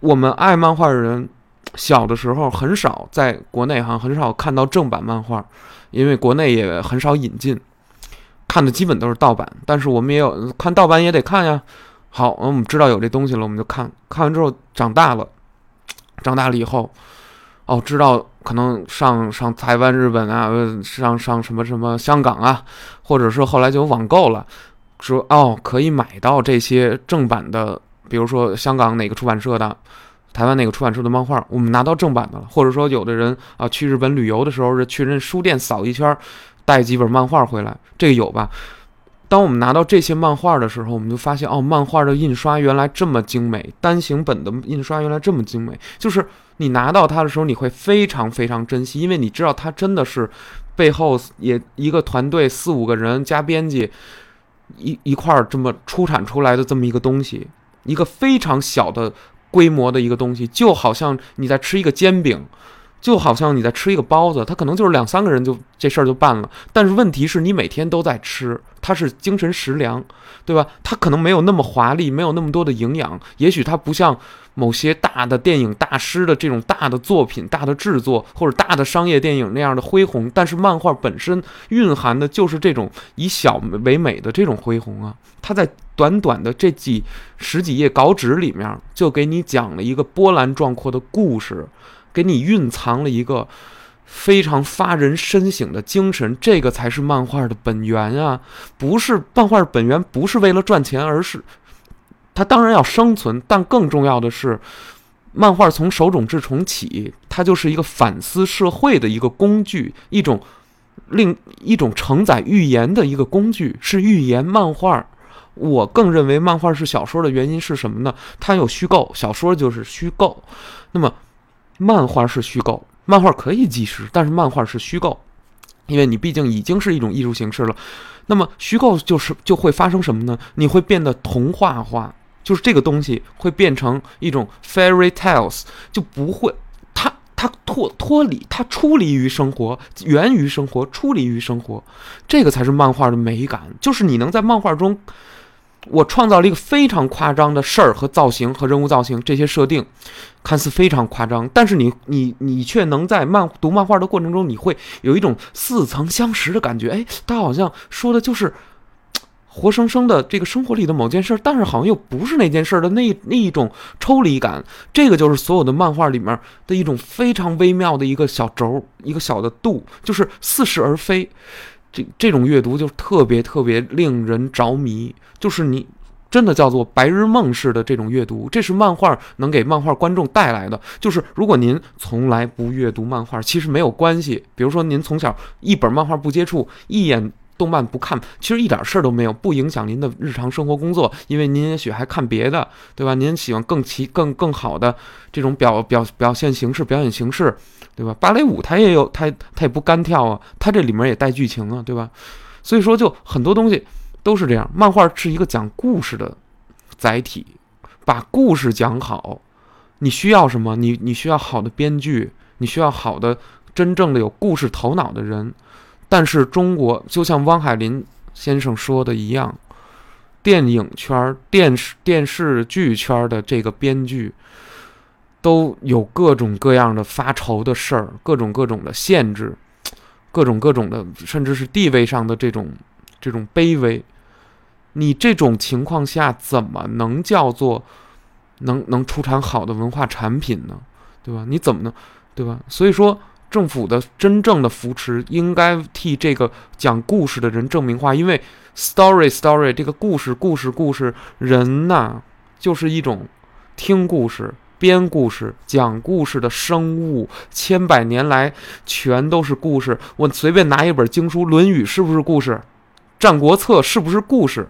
我们爱漫画的人，小的时候很少在国内哈很少看到正版漫画，因为国内也很少引进，看的基本都是盗版。但是我们也有看盗版也得看呀。好，我们知道有这东西了，我们就看看完之后长大了，长大了以后。哦，知道可能上上台湾、日本啊，上上什么什么香港啊，或者是后来就网购了，说哦可以买到这些正版的，比如说香港哪个出版社的，台湾哪个出版社的漫画，我们拿到正版的了。或者说有的人啊去日本旅游的时候是，去人书店扫一圈，带几本漫画回来，这个有吧？当我们拿到这些漫画的时候，我们就发现哦，漫画的印刷原来这么精美，单行本的印刷原来这么精美，就是。你拿到它的时候，你会非常非常珍惜，因为你知道它真的是背后也一个团队四五个人加编辑，一一块儿这么出产出来的这么一个东西，一个非常小的规模的一个东西，就好像你在吃一个煎饼。就好像你在吃一个包子，它可能就是两三个人就这事儿就办了。但是问题是你每天都在吃，它是精神食粮，对吧？它可能没有那么华丽，没有那么多的营养。也许它不像某些大的电影大师的这种大的作品、大的制作或者大的商业电影那样的恢宏。但是漫画本身蕴含的就是这种以小为美的这种恢宏啊！它在短短的这几十几页稿纸里面，就给你讲了一个波澜壮阔的故事。给你蕴藏了一个非常发人深省的精神，这个才是漫画的本源啊！不是漫画本源，不是为了赚钱，而是它当然要生存，但更重要的是，漫画从手冢治虫起，它就是一个反思社会的一个工具，一种另一种承载寓言的一个工具，是寓言漫画。我更认为漫画是小说的原因是什么呢？它有虚构，小说就是虚构，那么。漫画是虚构，漫画可以纪实，但是漫画是虚构，因为你毕竟已经是一种艺术形式了。那么虚构就是就会发生什么呢？你会变得童话化，就是这个东西会变成一种 fairy tales，就不会它它脱脱离它出离于生活，源于生活，出离于生活，这个才是漫画的美感，就是你能在漫画中。我创造了一个非常夸张的事儿和造型和人物造型，这些设定看似非常夸张，但是你你你却能在漫读漫画的过程中，你会有一种似曾相识的感觉。哎，他好像说的就是活生生的这个生活里的某件事，但是好像又不是那件事的那那一种抽离感。这个就是所有的漫画里面的一种非常微妙的一个小轴，一个小的度，就是似是而非。这这种阅读就特别特别令人着迷，就是你真的叫做白日梦式的这种阅读，这是漫画能给漫画观众带来的。就是如果您从来不阅读漫画，其实没有关系。比如说您从小一本漫画不接触，一眼。动漫不看，其实一点事儿都没有，不影响您的日常生活工作，因为您也许还看别的，对吧？您喜欢更奇、更更好的这种表表表现形式、表演形式，对吧？芭蕾舞它也有，它它也不干跳啊，它这里面也带剧情啊，对吧？所以说，就很多东西都是这样。漫画是一个讲故事的载体，把故事讲好，你需要什么？你你需要好的编剧，你需要好的真正的有故事头脑的人。但是中国就像汪海林先生说的一样，电影圈、电视电视剧圈的这个编剧都有各种各样的发愁的事儿，各种各种的限制，各种各种的，甚至是地位上的这种这种卑微。你这种情况下怎么能叫做能能出产好的文化产品呢？对吧？你怎么能对吧？所以说。政府的真正的扶持应该替这个讲故事的人证明话，因为 story story 这个故事故事故事人呐，就是一种听故事、编故事、讲故事的生物，千百年来全都是故事。我随便拿一本经书《论语》，是不是故事？《战国策》是不是故事？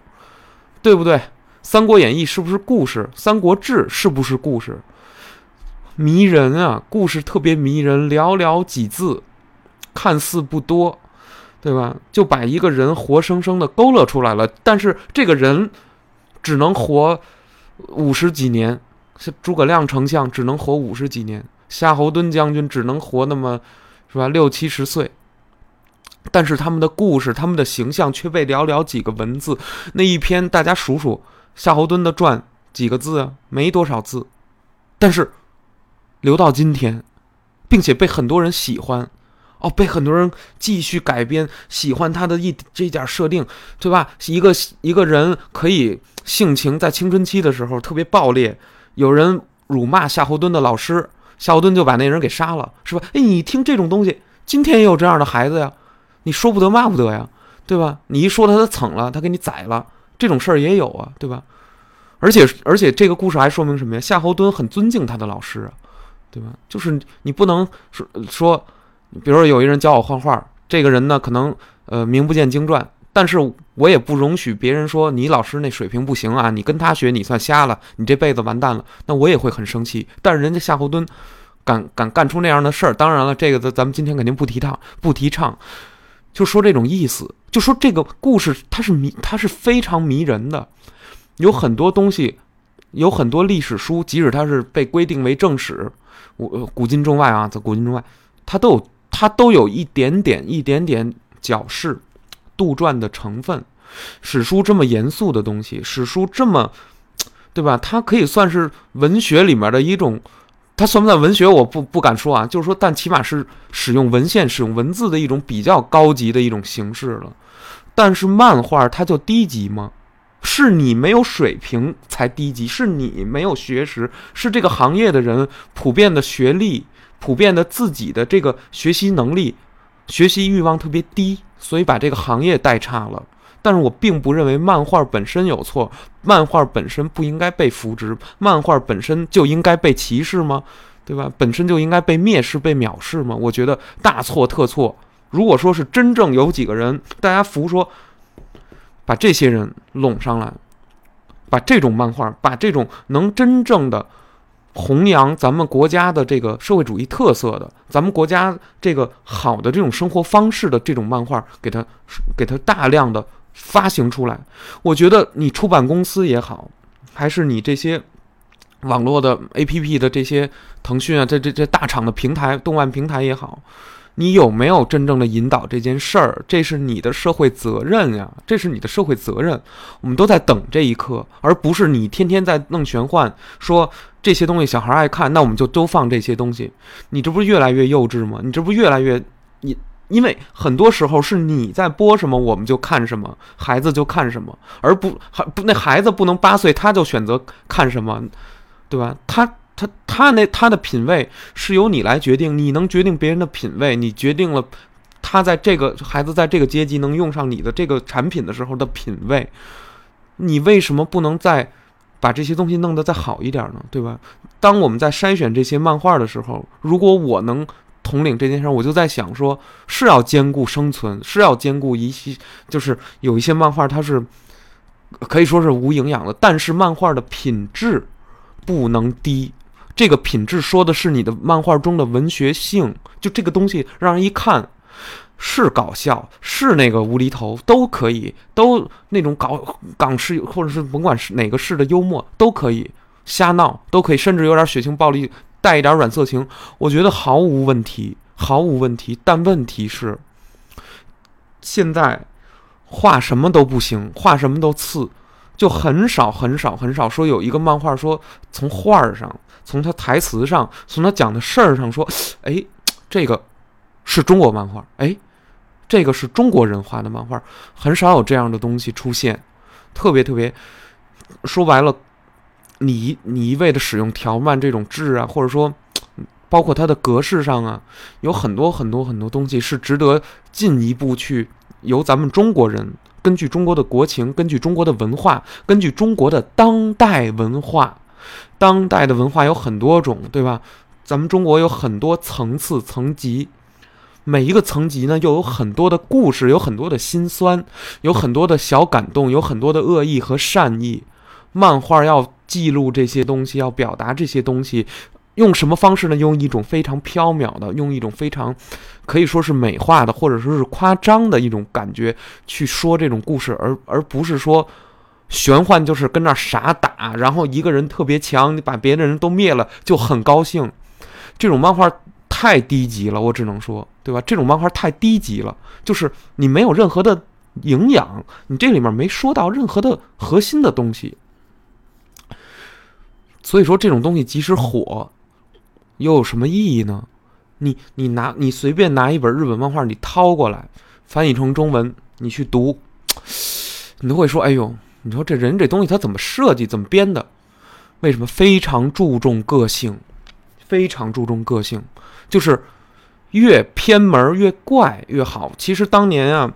对不对？《三国演义》是不是故事？《三国志》是不是故事？迷人啊，故事特别迷人，寥寥几字，看似不多，对吧？就把一个人活生生的勾勒出来了。但是这个人只能活五十几年，是诸葛亮丞相只能活五十几年，夏侯惇将军只能活那么，是吧？六七十岁。但是他们的故事，他们的形象却被寥寥几个文字。那一篇大家数数，夏侯惇的传几个字啊？没多少字，但是。留到今天，并且被很多人喜欢，哦，被很多人继续改编，喜欢他的一这点设定，对吧？一个一个人可以性情在青春期的时候特别暴烈，有人辱骂夏侯惇的老师，夏侯惇就把那人给杀了，是吧？哎，你听这种东西，今天也有这样的孩子呀，你说不得骂不得呀，对吧？你一说他，他蹭了，他给你宰了，这种事儿也有啊，对吧？而且而且这个故事还说明什么呀？夏侯惇很尊敬他的老师。对吧？就是你不能说说，比如说有一人教我画画，这个人呢可能呃名不见经传，但是我也不容许别人说你老师那水平不行啊，你跟他学你算瞎了，你这辈子完蛋了，那我也会很生气。但是人家夏侯惇敢敢干出那样的事儿，当然了，这个咱咱们今天肯定不提倡不提倡。就说这种意思，就说这个故事它是迷，它是非常迷人的，有很多东西，有很多历史书，即使它是被规定为正史，我古今中外啊，在古今中外，它都有它都有一点点一点点矫饰、杜撰的成分。史书这么严肃的东西，史书这么，对吧？它可以算是文学里面的一种。它算不算文学？我不不敢说啊，就是说，但起码是使用文献、使用文字的一种比较高级的一种形式了。但是漫画它就低级吗？是你没有水平才低级，是你没有学识，是这个行业的人普遍的学历、普遍的自己的这个学习能力、学习欲望特别低，所以把这个行业带差了。但是我并不认为漫画本身有错，漫画本身不应该被扶植，漫画本身就应该被歧视吗？对吧？本身就应该被蔑视、被藐视吗？我觉得大错特错。如果说是真正有几个人，大家服说，把这些人拢上来，把这种漫画，把这种能真正的弘扬咱们国家的这个社会主义特色的，咱们国家这个好的这种生活方式的这种漫画，给他给他大量的。发行出来，我觉得你出版公司也好，还是你这些网络的 APP 的这些腾讯啊，这这这大厂的平台、动漫平台也好，你有没有真正的引导这件事儿？这是你的社会责任呀，这是你的社会责任。我们都在等这一刻，而不是你天天在弄玄幻，说这些东西小孩爱看，那我们就都放这些东西。你这不是越来越幼稚吗？你这不越来越。因为很多时候是你在播什么，我们就看什么，孩子就看什么，而不还不那孩子不能八岁他就选择看什么，对吧？他他他那他的品味是由你来决定，你能决定别人的品味，你决定了他在这个孩子在这个阶级能用上你的这个产品的时候的品味，你为什么不能再把这些东西弄得再好一点呢？对吧？当我们在筛选这些漫画的时候，如果我能。统领这件事，我就在想，说是要兼顾生存，是要兼顾一些，就是有一些漫画它是可以说是无营养的，但是漫画的品质不能低。这个品质说的是你的漫画中的文学性，就这个东西让人一看是搞笑，是那个无厘头都可以，都那种搞港式或者是甭管是哪个式的幽默都可以，瞎闹都可以，甚至有点血腥暴力。带一点软色情，我觉得毫无问题，毫无问题。但问题是，现在画什么都不行，画什么都次，就很少很少很少说有一个漫画说从画上，从他台词上，从他讲的事儿上说，哎，这个是中国漫画，哎，这个是中国人画的漫画，很少有这样的东西出现，特别特别，说白了。你你一味的使用条漫这种质啊，或者说，包括它的格式上啊，有很多很多很多东西是值得进一步去由咱们中国人根据中国的国情，根据中国的文化，根据中国的当代文化，当代的文化有很多种，对吧？咱们中国有很多层次层级，每一个层级呢又有很多的故事，有很多的心酸，有很多的小感动，有很多的恶意和善意。漫画要。记录这些东西，要表达这些东西，用什么方式呢？用一种非常飘渺的，用一种非常可以说是美化的，或者说是夸张的一种感觉去说这种故事，而而不是说玄幻就是跟那傻打，然后一个人特别强，你把别的人都灭了就很高兴。这种漫画太低级了，我只能说，对吧？这种漫画太低级了，就是你没有任何的营养，你这里面没说到任何的核心的东西。所以说这种东西即使火，又有什么意义呢？你你拿你随便拿一本日本漫画，你掏过来，翻译成中文，你去读，你都会说：“哎呦，你说这人这东西他怎么设计，怎么编的？为什么非常注重个性，非常注重个性？就是越偏门越怪越好。其实当年啊，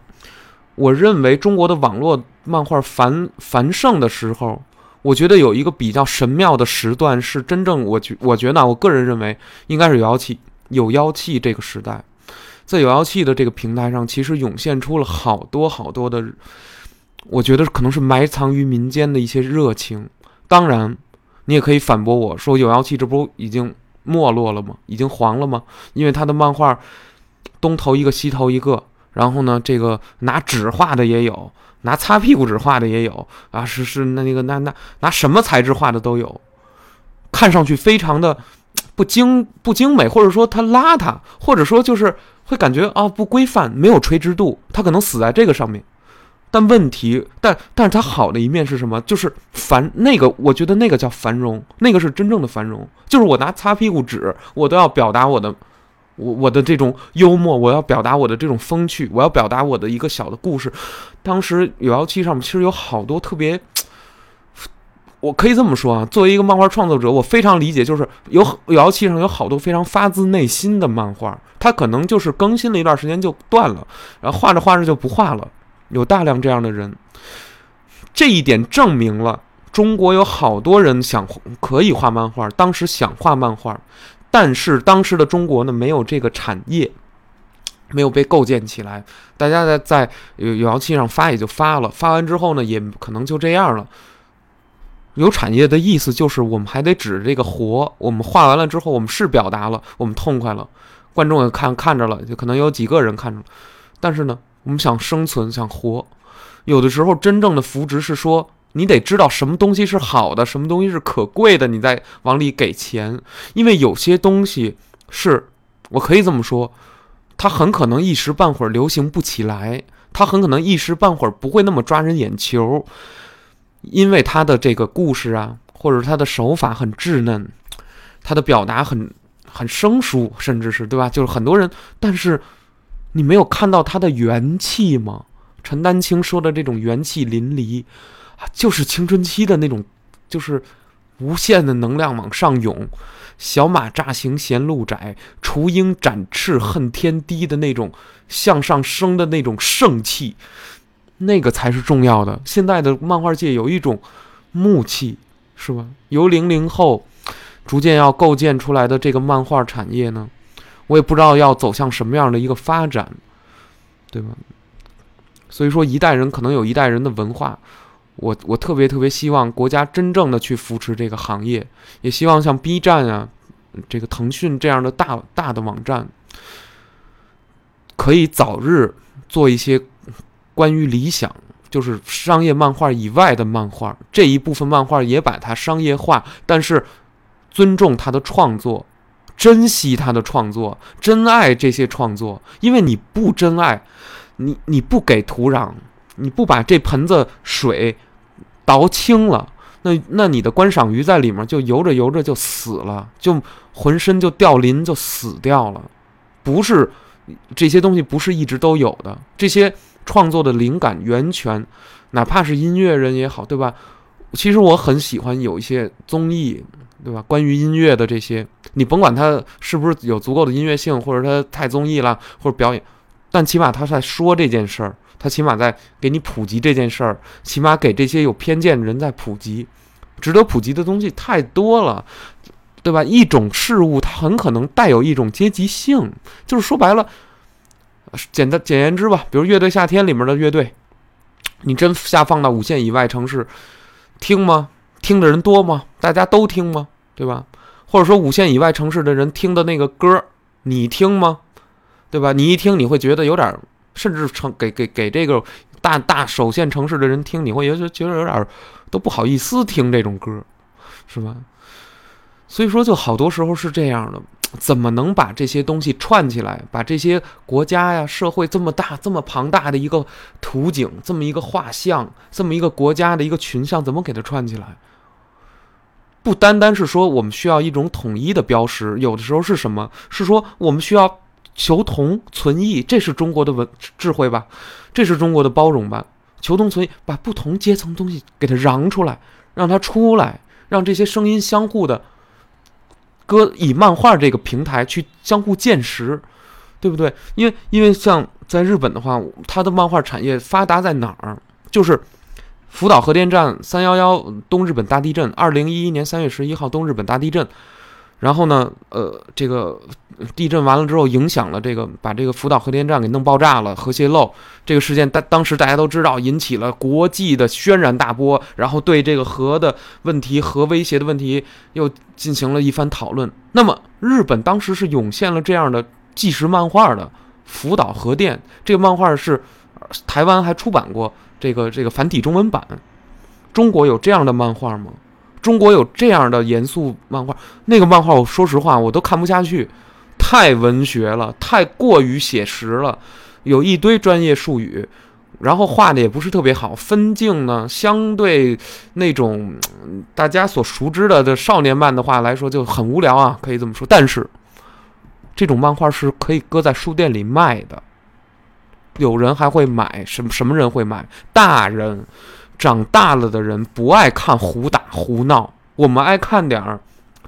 我认为中国的网络漫画繁繁盛的时候。”我觉得有一个比较神妙的时段是真正，我觉我觉得，我个人认为应该是有妖气，有妖气这个时代，在有妖气的这个平台上，其实涌现出了好多好多的，我觉得可能是埋藏于民间的一些热情。当然，你也可以反驳我说，有妖气这不已经没落了吗？已经黄了吗？因为他的漫画东投一个西投一个，然后呢，这个拿纸画的也有，拿擦屁股纸画的也有啊，是是那那个那那拿什么材质画的都有，看上去非常的不精不精美，或者说它邋遢，或者说就是会感觉啊不规范，没有垂直度，它可能死在这个上面。但问题，但但是它好的一面是什么？就是繁那个，我觉得那个叫繁荣，那个是真正的繁荣。就是我拿擦屁股纸，我都要表达我的，我我的这种幽默，我要表达我的这种风趣，我要表达我的一个小的故事。当时有妖七上面其实有好多特别，我可以这么说啊，作为一个漫画创作者，我非常理解，就是有有妖七上有好多非常发自内心的漫画，它可能就是更新了一段时间就断了，然后画着画着就不画了。有大量这样的人，这一点证明了中国有好多人想可以画漫画，当时想画漫画，但是当时的中国呢没有这个产业，没有被构建起来。大家在在有有器上发也就发了，发完之后呢也可能就这样了。有产业的意思就是我们还得指着这个活，我们画完了之后我们是表达了，我们痛快了，观众也看看着了，就可能有几个人看着了，但是呢。我们想生存，想活，有的时候真正的福祉是说，你得知道什么东西是好的，什么东西是可贵的，你再往里给钱。因为有些东西是，我可以这么说，它很可能一时半会儿流行不起来，它很可能一时半会儿不会那么抓人眼球，因为它的这个故事啊，或者它的手法很稚嫩，它的表达很很生疏，甚至是对吧？就是很多人，但是。你没有看到他的元气吗？陈丹青说的这种元气淋漓，就是青春期的那种，就是无限的能量往上涌。小马乍行嫌路窄，雏鹰展翅恨天低的那种向上升的那种盛气，那个才是重要的。现在的漫画界有一种木气，是吧？由零零后逐渐要构建出来的这个漫画产业呢？我也不知道要走向什么样的一个发展，对吧？所以说，一代人可能有一代人的文化。我我特别特别希望国家真正的去扶持这个行业，也希望像 B 站啊、这个腾讯这样的大大的网站，可以早日做一些关于理想，就是商业漫画以外的漫画这一部分漫画也把它商业化，但是尊重他的创作。珍惜他的创作，珍爱这些创作，因为你不珍爱，你你不给土壤，你不把这盆子水倒清了，那那你的观赏鱼在里面就游着游着就死了，就浑身就掉鳞就死掉了。不是这些东西不是一直都有的，这些创作的灵感源泉，哪怕是音乐人也好，对吧？其实我很喜欢有一些综艺。对吧？关于音乐的这些，你甭管他是不是有足够的音乐性，或者他太综艺了，或者表演，但起码他在说这件事儿，他起码在给你普及这件事儿，起码给这些有偏见的人在普及。值得普及的东西太多了，对吧？一种事物它很可能带有一种阶级性，就是说白了，简单简言之吧，比如乐队夏天里面的乐队，你真下放到五线以外城市听吗？听的人多吗？大家都听吗？对吧？或者说五线以外城市的人听的那个歌，你听吗？对吧？你一听你会觉得有点，甚至成给给给这个大大首线城市的人听，你会觉得觉得有点都不好意思听这种歌，是吧？所以说，就好多时候是这样的。怎么能把这些东西串起来？把这些国家呀、社会这么大、这么庞大的一个图景，这么一个画像，这么一个国家的一个群像，怎么给它串起来？不单单是说我们需要一种统一的标识，有的时候是什么？是说我们需要求同存异，这是中国的文智慧吧？这是中国的包容吧？求同存异，把不同阶层东西给它嚷出来，让它出来，让这些声音相互的。搁以漫画这个平台去相互见识，对不对？因为因为像在日本的话，它的漫画产业发达在哪儿？就是福岛核电站三幺幺东日本大地震，二零一一年三月十一号东日本大地震。然后呢，呃，这个地震完了之后，影响了这个，把这个福岛核电站给弄爆炸了，核泄漏这个事件，当当时大家都知道，引起了国际的轩然大波，然后对这个核的问题、核威胁的问题又进行了一番讨论。那么，日本当时是涌现了这样的纪实漫画的《福岛核电这个漫画是台湾还出版过这个这个繁体中文版。中国有这样的漫画吗？中国有这样的严肃漫画？那个漫画，我说实话，我都看不下去，太文学了，太过于写实了，有一堆专业术语，然后画的也不是特别好，分镜呢，相对那种大家所熟知的的少年漫的话来说就很无聊啊，可以这么说。但是这种漫画是可以搁在书店里卖的，有人还会买，什么什么人会买？大人。长大了的人不爱看胡打胡闹，我们爱看点儿，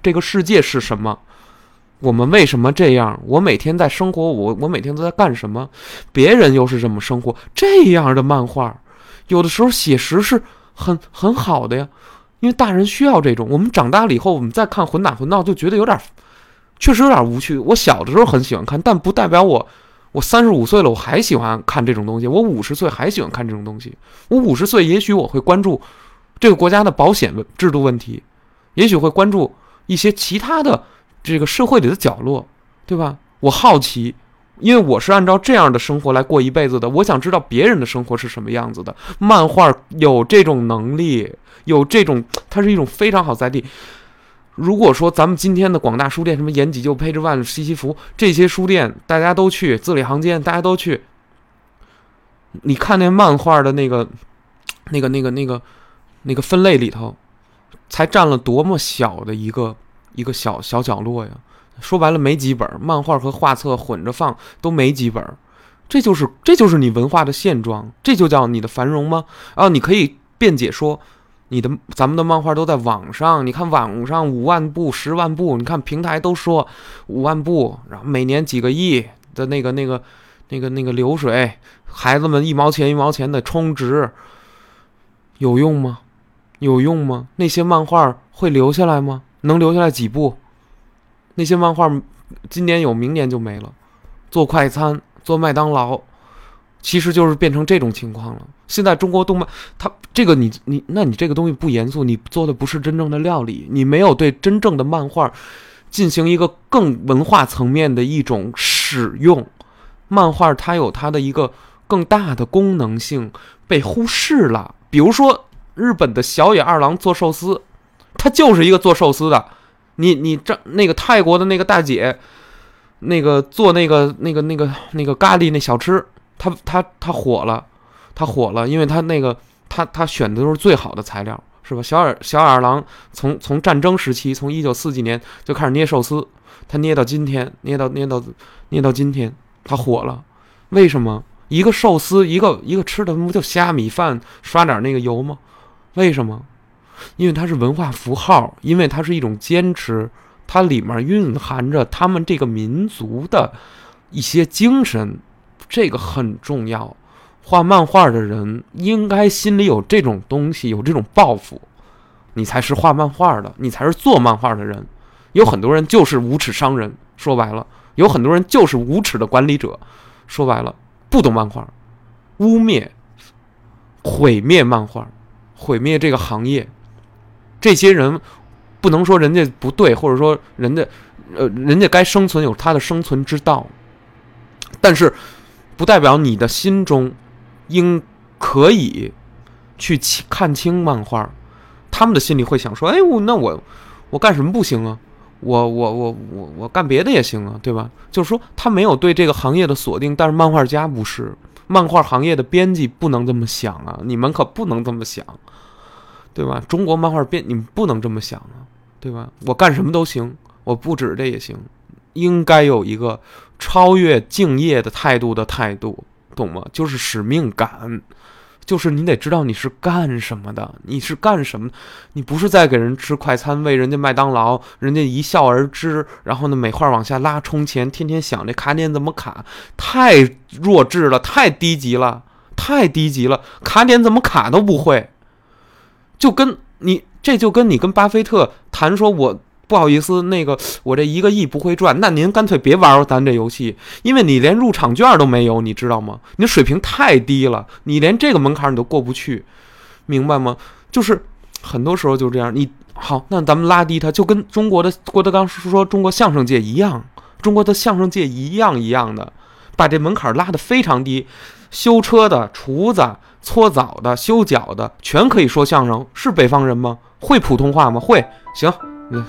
这个世界是什么？我们为什么这样？我每天在生活，我我每天都在干什么？别人又是怎么生活？这样的漫画，有的时候写实是很很好的呀，因为大人需要这种。我们长大了以后，我们再看混打混闹，就觉得有点，确实有点无趣。我小的时候很喜欢看，但不代表我。我三十五岁了，我还喜欢看这种东西。我五十岁还喜欢看这种东西。我五十岁，也许我会关注这个国家的保险制度问题，也许会关注一些其他的这个社会里的角落，对吧？我好奇，因为我是按照这样的生活来过一辈子的。我想知道别人的生活是什么样子的。漫画有这种能力，有这种，它是一种非常好载体。如果说咱们今天的广大书店，什么延吉就、配置万、西西弗这些书店，大家都去字里行间，大家都去。你看那漫画的那个、那个、那个、那个、那个分类里头，才占了多么小的一个一个小小角落呀！说白了，没几本漫画和画册混着放，都没几本。这就是这就是你文化的现状，这就叫你的繁荣吗？啊，你可以辩解说。你的咱们的漫画都在网上，你看网上五万部、十万部，你看平台都说五万部，然后每年几个亿的那个、那个、那个、那个流水，孩子们一毛钱一毛钱的充值，有用吗？有用吗？那些漫画会留下来吗？能留下来几部？那些漫画今年有，明年就没了。做快餐，做麦当劳。其实就是变成这种情况了。现在中国动漫，它这个你你，那你这个东西不严肃，你做的不是真正的料理，你没有对真正的漫画进行一个更文化层面的一种使用。漫画它有它的一个更大的功能性被忽视了。比如说日本的小野二郎做寿司，他就是一个做寿司的。你你这那个泰国的那个大姐，那个做那个那个那个那个咖喱那小吃。他他他火了，他火了，因为他那个他他选的都是最好的材料，是吧？小二小二郎从从战争时期，从一九四几年就开始捏寿司，他捏到今天，捏到捏到捏到今天，他火了。为什么？一个寿司，一个一个吃的不就虾米饭，刷点那个油吗？为什么？因为它是文化符号，因为它是一种坚持，它里面蕴含着他们这个民族的一些精神。这个很重要，画漫画的人应该心里有这种东西，有这种抱负，你才是画漫画的，你才是做漫画的人。有很多人就是无耻商人，说白了，有很多人就是无耻的管理者，说白了，不懂漫画，污蔑、毁灭漫画，毁灭这个行业。这些人不能说人家不对，或者说人家，呃，人家该生存有他的生存之道，但是。不代表你的心中应可以去看清漫画，他们的心里会想说：“哎，我那我我干什么不行啊？我我我我我干别的也行啊，对吧？”就是说他没有对这个行业的锁定，但是漫画家不是，漫画行业的编辑不能这么想啊！你们可不能这么想，对吧？中国漫画编你们不能这么想啊，对吧？我干什么都行，我不指这也行。应该有一个超越敬业的态度的态度，懂吗？就是使命感，就是你得知道你是干什么的，你是干什么？你不是在给人吃快餐，为人家麦当劳，人家一笑而知，然后呢，每块往下拉充钱，天天想这卡点怎么卡，太弱智了，太低级了，太低级了，卡点怎么卡都不会，就跟你这就跟你跟巴菲特谈说，我。不好意思，那个我这一个亿不会赚，那您干脆别玩咱这游戏，因为你连入场券都没有，你知道吗？你水平太低了，你连这个门槛你都过不去，明白吗？就是很多时候就这样。你好，那咱们拉低它，就跟中国的郭德纲说中国相声界一样，中国的相声界一样一样的，把这门槛拉得非常低，修车的、厨子、搓澡的、修脚的，全可以说相声。是北方人吗？会普通话吗？会，行，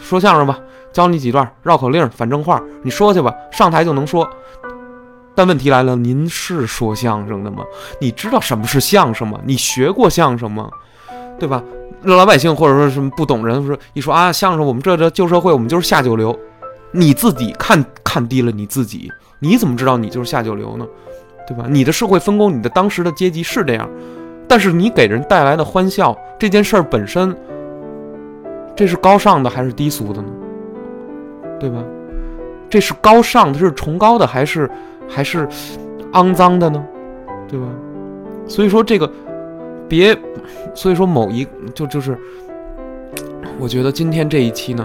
说相声吧，教你几段绕口令、反正话，你说去吧，上台就能说。但问题来了，您是说相声的吗？你知道什么是相声吗？你学过相声吗？对吧？老百姓或者说什么不懂人说一说啊，相声我们这这旧社会，我们就是下九流。你自己看看低了你自己，你怎么知道你就是下九流呢？对吧？你的社会分工，你的当时的阶级是这样，但是你给人带来的欢笑这件事儿本身，这是高尚的还是低俗的呢？对吧？这是高尚的，是崇高的，还是？还是肮脏的呢，对吧？所以说这个别，所以说某一就就是，我觉得今天这一期呢，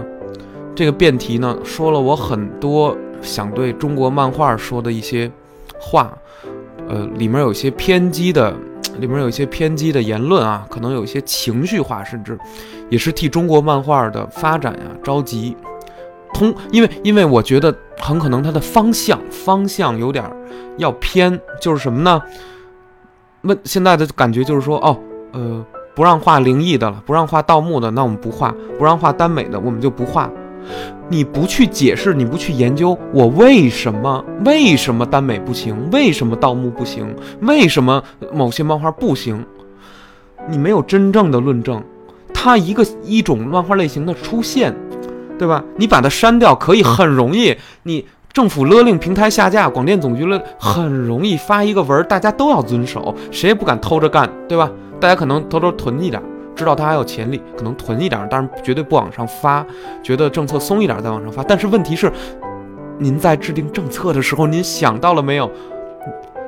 这个辩题呢，说了我很多想对中国漫画说的一些话，呃，里面有些偏激的，里面有一些偏激的言论啊，可能有一些情绪化，甚至也是替中国漫画的发展呀着急。通，因为因为我觉得很可能它的方向方向有点要偏，就是什么呢？问现在的感觉就是说，哦，呃，不让画灵异的了，不让画盗墓的，那我们不画；不让画耽美的，我们就不画。你不去解释，你不去研究，我为什么为什么耽美不行？为什么盗墓不行？为什么某些漫画不行？你没有真正的论证，它一个一种漫画类型的出现。对吧？你把它删掉可以很容易，你政府勒令平台下架，广电总局勒很容易发一个文，大家都要遵守，谁也不敢偷着干，对吧？大家可能偷偷囤一点，知道它还有潜力，可能囤一点，但是绝对不往上发，觉得政策松一点再往上发。但是问题是，您在制定政策的时候，您想到了没有？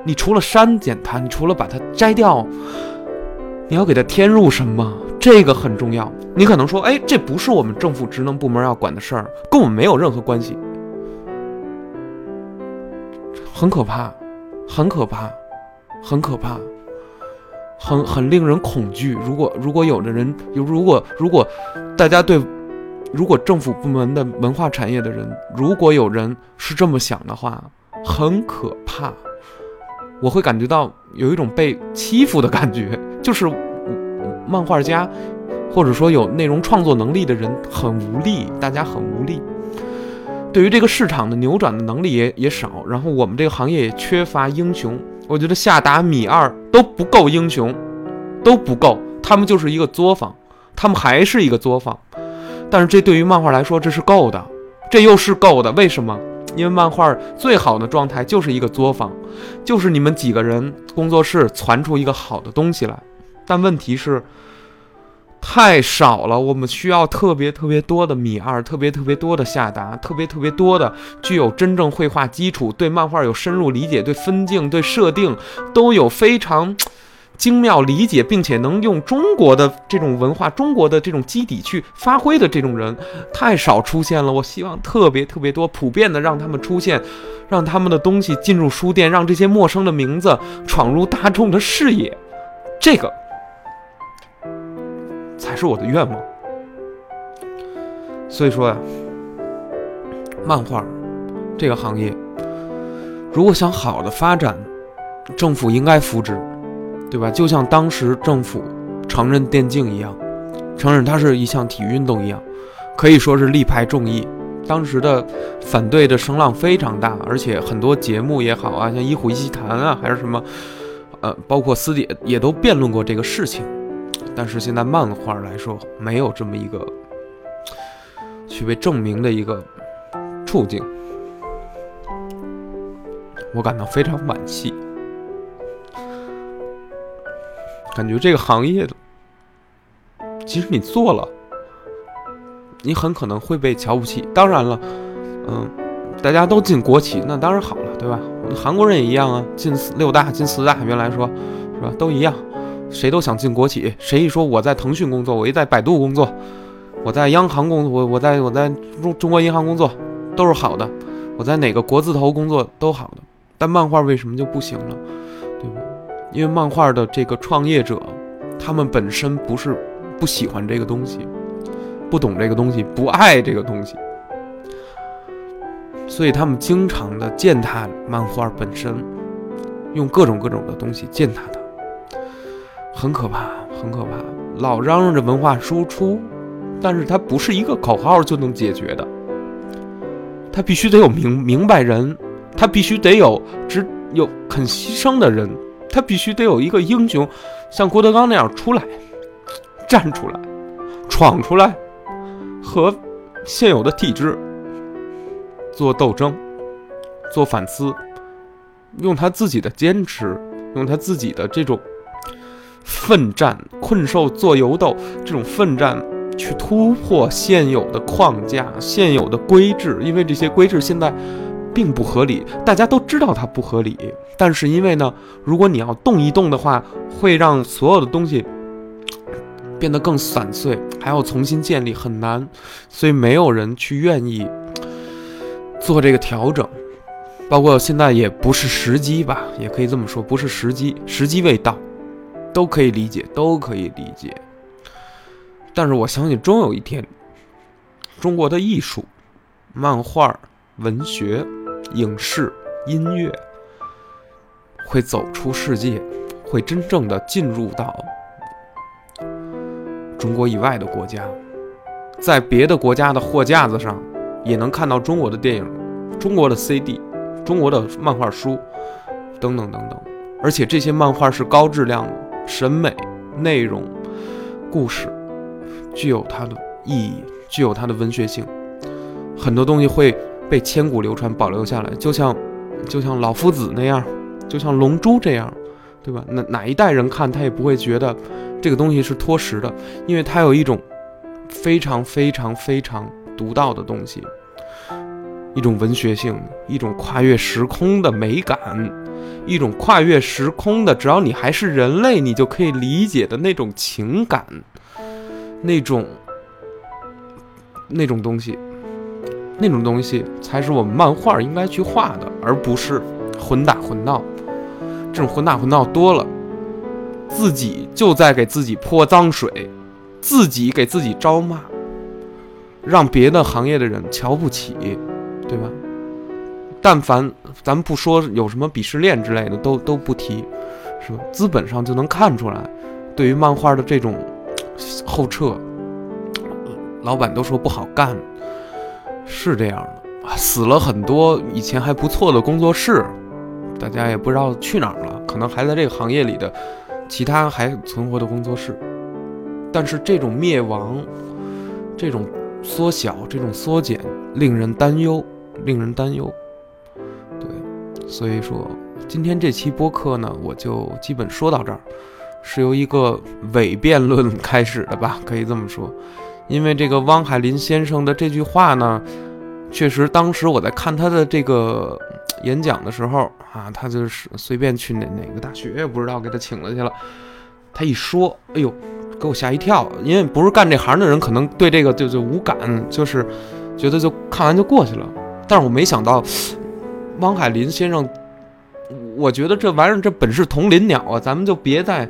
你除了删减它，你除了把它摘掉，你要给它添入什么？这个很重要。你可能说，哎，这不是我们政府职能部门要管的事儿，跟我们没有任何关系，很可怕，很可怕，很可怕，很很令人恐惧。如果如果有的人，如果如果大家对，如果政府部门的文化产业的人，如果有人是这么想的话，很可怕。我会感觉到有一种被欺负的感觉，就是。漫画家，或者说有内容创作能力的人很无力，大家很无力。对于这个市场的扭转的能力也也少，然后我们这个行业也缺乏英雄。我觉得夏达米二都不够英雄，都不够，他们就是一个作坊，他们还是一个作坊。但是这对于漫画来说，这是够的，这又是够的。为什么？因为漫画最好的状态就是一个作坊，就是你们几个人工作室攒出一个好的东西来。但问题是，太少了。我们需要特别特别多的米二，特别特别多的夏达，特别特别多的具有真正绘画基础、对漫画有深入理解、对分镜、对设定都有非常 精妙理解，并且能用中国的这种文化、中国的这种基底去发挥的这种人，太少出现了。我希望特别特别多、普遍的让他们出现，让他们的东西进入书店，让这些陌生的名字闯入大众的视野。这个。才是我的愿望。所以说呀，漫画这个行业，如果想好的发展，政府应该扶植，对吧？就像当时政府承认电竞一样，承认它是一项体育运动一样，可以说是力排众议。当时的反对的声浪非常大，而且很多节目也好啊，像一虎一席谈啊，还是什么，呃，包括私底也都辩论过这个事情。但是现在漫画来说，没有这么一个去被证明的一个处境，我感到非常惋惜。感觉这个行业，即使你做了，你很可能会被瞧不起。当然了，嗯，大家都进国企，那当然好了，对吧？韩国人也一样啊，进六大、进四大，原来说是吧，都一样。谁都想进国企，谁一说我在腾讯工作，我一在百度工作，我在央行工作，我我在我在中中国银行工作，都是好的。我在哪个国字头工作都好的，但漫画为什么就不行了，对吧？因为漫画的这个创业者，他们本身不是不喜欢这个东西，不懂这个东西，不爱这个东西，所以他们经常的践踏漫画本身，用各种各种的东西践踏它，很可怕，很可怕。老嚷嚷着文化输出，但是它不是一个口号就能解决的，它必须得有明明白人，它必须得有只有肯牺牲的人，它必须得有一个英雄，像郭德纲那样出来，站出来，闯出来，和现有的体制。做斗争，做反思，用他自己的坚持，用他自己的这种奋战、困兽做游斗这种奋战，去突破现有的框架、现有的规制。因为这些规制现在并不合理，大家都知道它不合理。但是因为呢，如果你要动一动的话，会让所有的东西变得更散碎，还要重新建立很难，所以没有人去愿意。做这个调整，包括现在也不是时机吧，也可以这么说，不是时机，时机未到，都可以理解，都可以理解。但是我相信，终有一天，中国的艺术、漫画、文学、影视、音乐会走出世界，会真正的进入到中国以外的国家，在别的国家的货架子上。也能看到中国的电影、中国的 CD、中国的漫画书等等等等，而且这些漫画是高质量的，审美、内容、故事具有它的意义，具有它的文学性，很多东西会被千古流传保留下来，就像就像老夫子那样，就像龙珠这样，对吧？哪哪一代人看他也不会觉得这个东西是脱实的，因为它有一种非常非常非常。独到的东西，一种文学性，一种跨越时空的美感，一种跨越时空的，只要你还是人类，你就可以理解的那种情感，那种那种东西，那种东西才是我们漫画应该去画的，而不是混打混闹。这种混打混闹多了，自己就在给自己泼脏水，自己给自己招骂。让别的行业的人瞧不起，对吧？但凡咱们不说有什么鄙视链之类的，都都不提，是吧？资本上就能看出来，对于漫画的这种后撤，老板都说不好干，是这样的，死了很多以前还不错的工作室，大家也不知道去哪儿了，可能还在这个行业里的其他还存活的工作室，但是这种灭亡，这种。缩小这种缩减令人担忧，令人担忧。所以说今天这期播客呢，我就基本说到这儿，是由一个伪辩论开始的吧，可以这么说。因为这个汪海林先生的这句话呢，确实当时我在看他的这个演讲的时候啊，他就是随便去哪哪个大学也不知道给他请了去了，他一说，哎呦。给我吓一跳，因为不是干这行的人，可能对这个就就无感，就是觉得就看完就过去了。但是我没想到，汪海林先生，我觉得这玩意儿这本是同林鸟啊，咱们就别再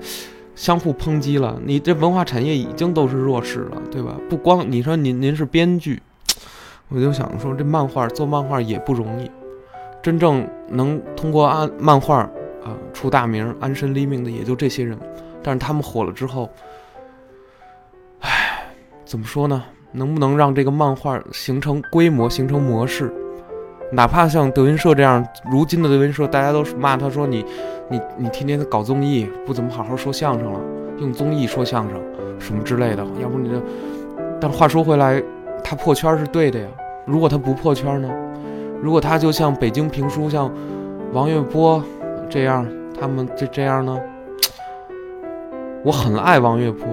相互抨击了。你这文化产业已经都是弱势了，对吧？不光你说您您是编剧，我就想说这漫画做漫画也不容易，真正能通过安漫画啊出大名、安身立命的也就这些人，但是他们火了之后。唉怎么说呢？能不能让这个漫画形成规模、形成模式？哪怕像德云社这样，如今的德云社，大家都骂他说你、你、你天天搞综艺，不怎么好好说相声了，用综艺说相声什么之类的。要不你就……但话说回来，他破圈是对的呀。如果他不破圈呢？如果他就像北京评书，像王月波这样，他们这这样呢？我很爱王月波。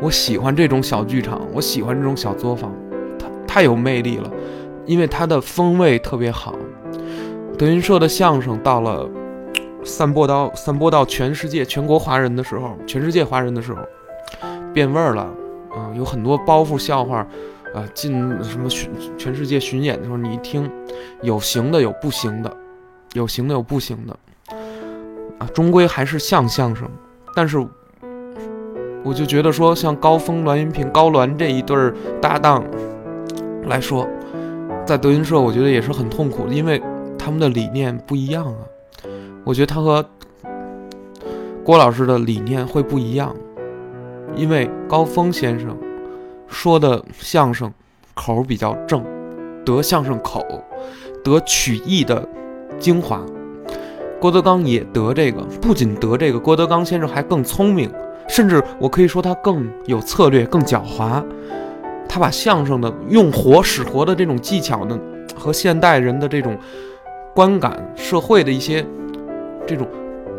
我喜欢这种小剧场，我喜欢这种小作坊，他太有魅力了，因为它的风味特别好。德云社的相声到了散播到散播到全世界全国华人的时候，全世界华人的时候，变味儿了啊！有很多包袱笑话，啊，进什么巡全世界巡演的时候，你一听，有行的有不行的，有行的有不行的，啊，终归还是像相声，但是。我就觉得说，像高峰、栾云平、高栾这一对儿搭档来说，在德云社，我觉得也是很痛苦的，因为他们的理念不一样啊。我觉得他和郭老师的理念会不一样，因为高峰先生说的相声口比较正，得相声口，得曲艺的精华。郭德纲也得这个，不仅得这个，郭德纲先生还更聪明，甚至我可以说他更有策略，更狡猾。他把相声的用活使活的这种技巧呢，和现代人的这种观感、社会的一些这种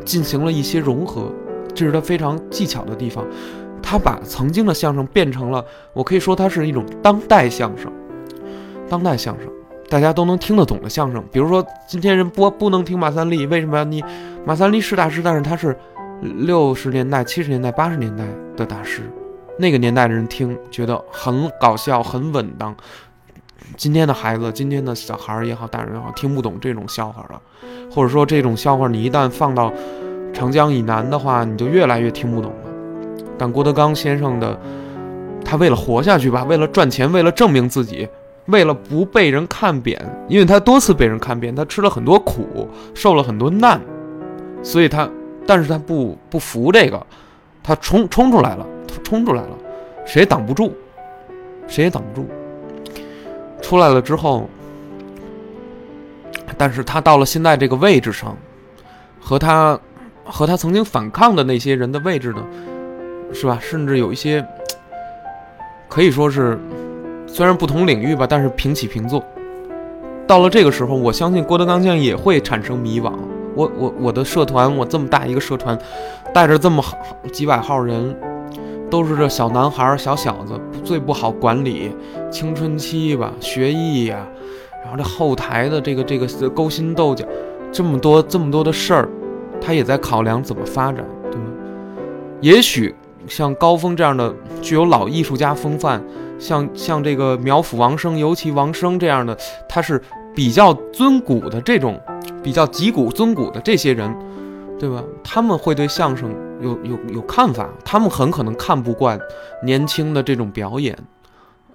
进行了一些融合，这是他非常技巧的地方。他把曾经的相声变成了，我可以说它是一种当代相声，当代相声，大家都能听得懂的相声。比如说，今天人不不能听马三立，为什么？你马三立是大师，但是他是六十年代、七十年代、八十年代的大师。那个年代的人听觉得很搞笑、很稳当，今天的孩子、今天的小孩儿也好、大人也好，听不懂这种笑话了，或者说这种笑话你一旦放到长江以南的话，你就越来越听不懂了。但郭德纲先生的，他为了活下去吧，为了赚钱，为了证明自己，为了不被人看扁，因为他多次被人看扁，他吃了很多苦，受了很多难，所以他，但是他不不服这个，他冲冲出来了。冲出来了，谁也挡不住，谁也挡不住。出来了之后，但是他到了现在这个位置上，和他和他曾经反抗的那些人的位置呢，是吧？甚至有一些可以说是虽然不同领域吧，但是平起平坐。到了这个时候，我相信郭德纲先生也会产生迷惘。我我我的社团，我这么大一个社团，带着这么好几百号人。都是这小男孩、小小子最不好管理，青春期吧，学艺呀，然后这后台的这个这个勾心斗角，这么多这么多的事儿，他也在考量怎么发展，对吗？也许像高峰这样的具有老艺术家风范，像像这个苗阜王声，尤其王声这样的，他是比较尊古的这种，比较极古尊古的这些人。对吧？他们会对相声有有有看法，他们很可能看不惯年轻的这种表演。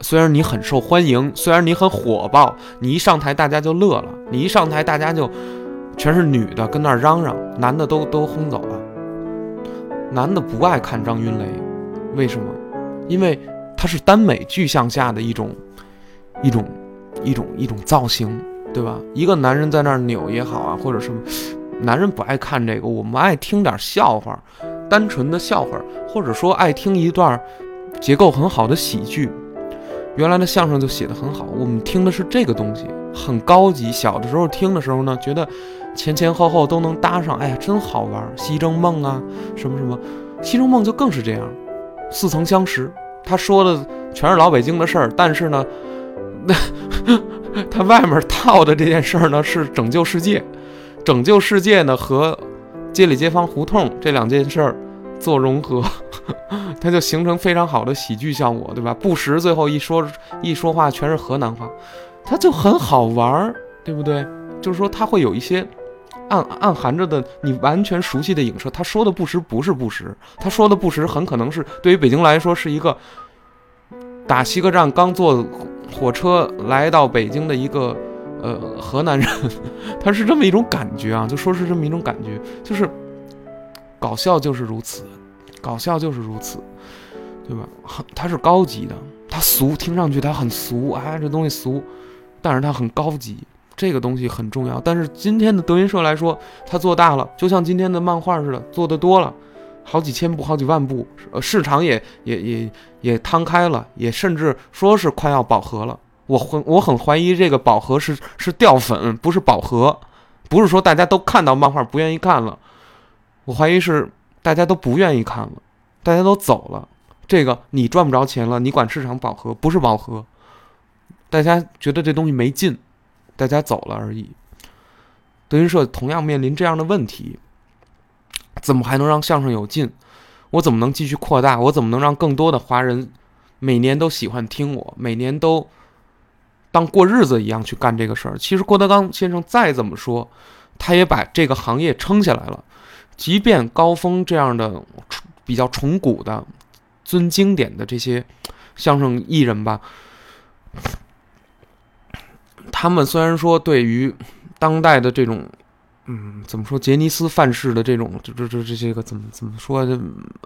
虽然你很受欢迎，虽然你很火爆，你一上台大家就乐了，你一上台大家就全是女的跟那儿嚷嚷，男的都都轰走了。男的不爱看张云雷，为什么？因为他是耽美具象下的一种一种一种一种造型，对吧？一个男人在那儿扭也好啊，或者什么。男人不爱看这个，我们爱听点笑话，单纯的笑话，或者说爱听一段结构很好的喜剧。原来的相声就写的很好，我们听的是这个东西，很高级。小的时候听的时候呢，觉得前前后后都能搭上，哎呀，真好玩。西征梦啊，什么什么，西征梦就更是这样，似曾相识。他说的全是老北京的事儿，但是呢，那 他外面套的这件事儿呢，是拯救世界。拯救世界呢和街里街坊胡同这两件事儿做融合，它就形成非常好的喜剧效果，对吧？不时最后一说一说话全是河南话，它就很好玩儿，对不对？就是说它会有一些暗暗含着的你完全熟悉的影射。他说的不时不是不时，他说的不时很可能是对于北京来说是一个打西客站刚坐火车来到北京的一个。呃，河南人，他是这么一种感觉啊，就说是这么一种感觉，就是搞笑就是如此，搞笑就是如此，对吧？很，它是高级的，它俗，听上去它很俗，哎，这东西俗，但是它很高级，这个东西很重要。但是今天的德云社来说，它做大了，就像今天的漫画似的，做的多了，好几千部，好几万部，呃，市场也也也也摊开了，也甚至说是快要饱和了。我很我很怀疑这个饱和是是掉粉，不是饱和，不是说大家都看到漫画不愿意看了，我怀疑是大家都不愿意看了，大家都走了。这个你赚不着钱了，你管市场饱和不是饱和，大家觉得这东西没劲，大家走了而已。德云社同样面临这样的问题，怎么还能让相声有劲？我怎么能继续扩大？我怎么能让更多的华人每年都喜欢听我？每年都。当过日子一样去干这个事儿。其实郭德纲先生再怎么说，他也把这个行业撑下来了。即便高峰这样的比较崇古的、尊经典的这些相声艺人吧，他们虽然说对于当代的这种，嗯，怎么说杰尼斯范式的这种，这这这这些个怎么怎么说，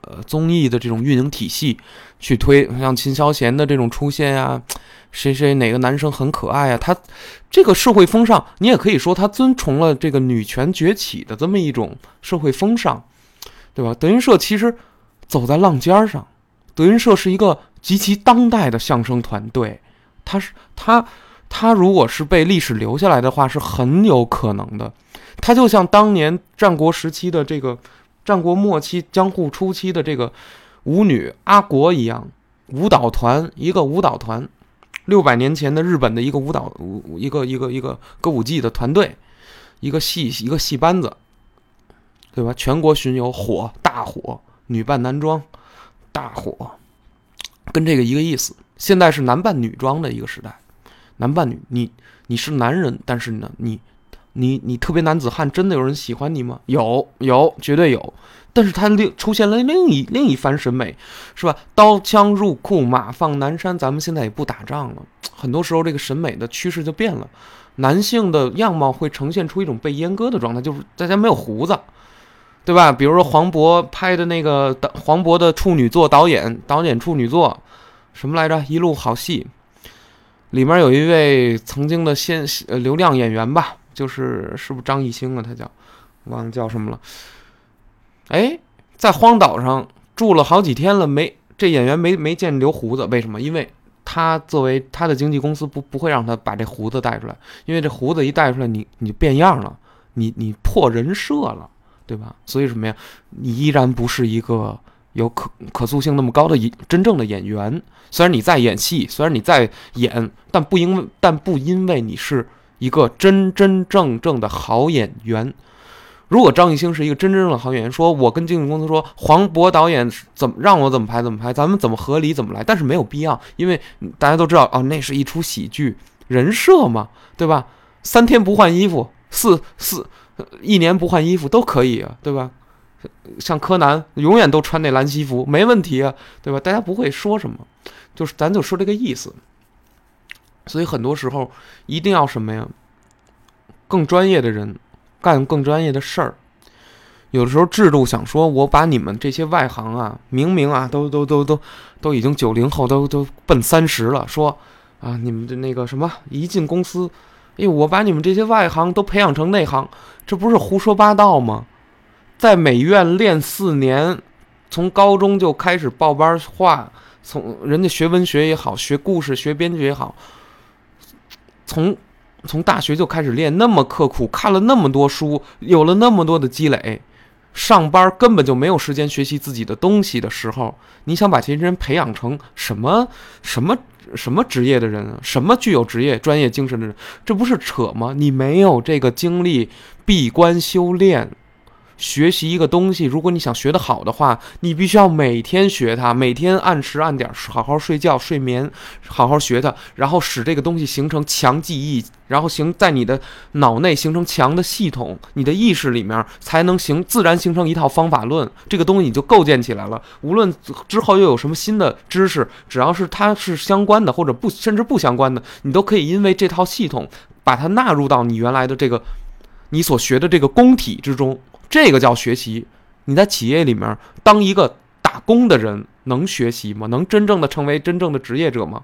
呃，综艺的这种运营体系去推，像秦霄贤的这种出现呀，谁谁哪个男生很可爱啊，他这个社会风尚，你也可以说他遵从了这个女权崛起的这么一种社会风尚，对吧？德云社其实走在浪尖上，德云社是一个极其当代的相声团队，他是他。他如果是被历史留下来的话，是很有可能的。他就像当年战国时期的这个战国末期、江户初期的这个舞女阿国一样，舞蹈团一个舞蹈团，六百年前的日本的一个舞蹈舞一个一个一个歌舞伎的团队，一个戏一个戏班子，对吧？全国巡游火大火，女扮男装大火，跟这个一个意思。现在是男扮女装的一个时代。男扮女，你你是男人，但是呢，你你你特别男子汉，真的有人喜欢你吗？有有，绝对有。但是他另出现了另一另一番审美，是吧？刀枪入库，马放南山，咱们现在也不打仗了。很多时候，这个审美的趋势就变了，男性的样貌会呈现出一种被阉割的状态，就是大家没有胡子，对吧？比如说黄渤拍的那个黄渤的处女作，导演导演处女作，什么来着？一路好戏。里面有一位曾经的先呃流量演员吧，就是是不是张艺兴啊？他叫忘了叫什么了。哎，在荒岛上住了好几天了，没这演员没没见留胡子，为什么？因为他作为他的经纪公司不不会让他把这胡子带出来，因为这胡子一带出来，你你变样了，你你破人设了，对吧？所以什么呀？你依然不是一个。有可可塑性那么高的演真正的演员，虽然你在演戏，虽然你在演，但不因为但不因为你是一个真真正正的好演员。如果张艺兴是一个真真正正的好演员，说我跟经纪公司说黄渤导演怎么让我怎么拍怎么拍，咱们怎么合理怎么来，但是没有必要，因为大家都知道哦，那是一出喜剧人设嘛，对吧？三天不换衣服，四四一年不换衣服都可以啊，对吧？像柯南永远都穿那蓝西服，没问题啊，对吧？大家不会说什么，就是咱就说这个意思。所以很多时候一定要什么呀？更专业的人干更专业的事儿。有的时候制度想说，我把你们这些外行啊，明明啊都都都都都已经九零后，都都奔三十了，说啊你们的那个什么一进公司，哎，我把你们这些外行都培养成内行，这不是胡说八道吗？在美院练四年，从高中就开始报班画，从人家学文学也好，学故事、学编剧也好，从从大学就开始练，那么刻苦，看了那么多书，有了那么多的积累，上班根本就没有时间学习自己的东西的时候，你想把这些人培养成什么什么什么职业的人？什么具有职业专业精神的人？这不是扯吗？你没有这个精力闭关修炼。学习一个东西，如果你想学得好的话，你必须要每天学它，每天按时按点好好睡觉、睡眠，好好学它，然后使这个东西形成强记忆，然后形在你的脑内形成强的系统，你的意识里面才能形自然形成一套方法论，这个东西你就构建起来了。无论之后又有什么新的知识，只要是它是相关的或者不甚至不相关的，你都可以因为这套系统把它纳入到你原来的这个你所学的这个工体之中。这个叫学习。你在企业里面当一个打工的人，能学习吗？能真正的成为真正的职业者吗？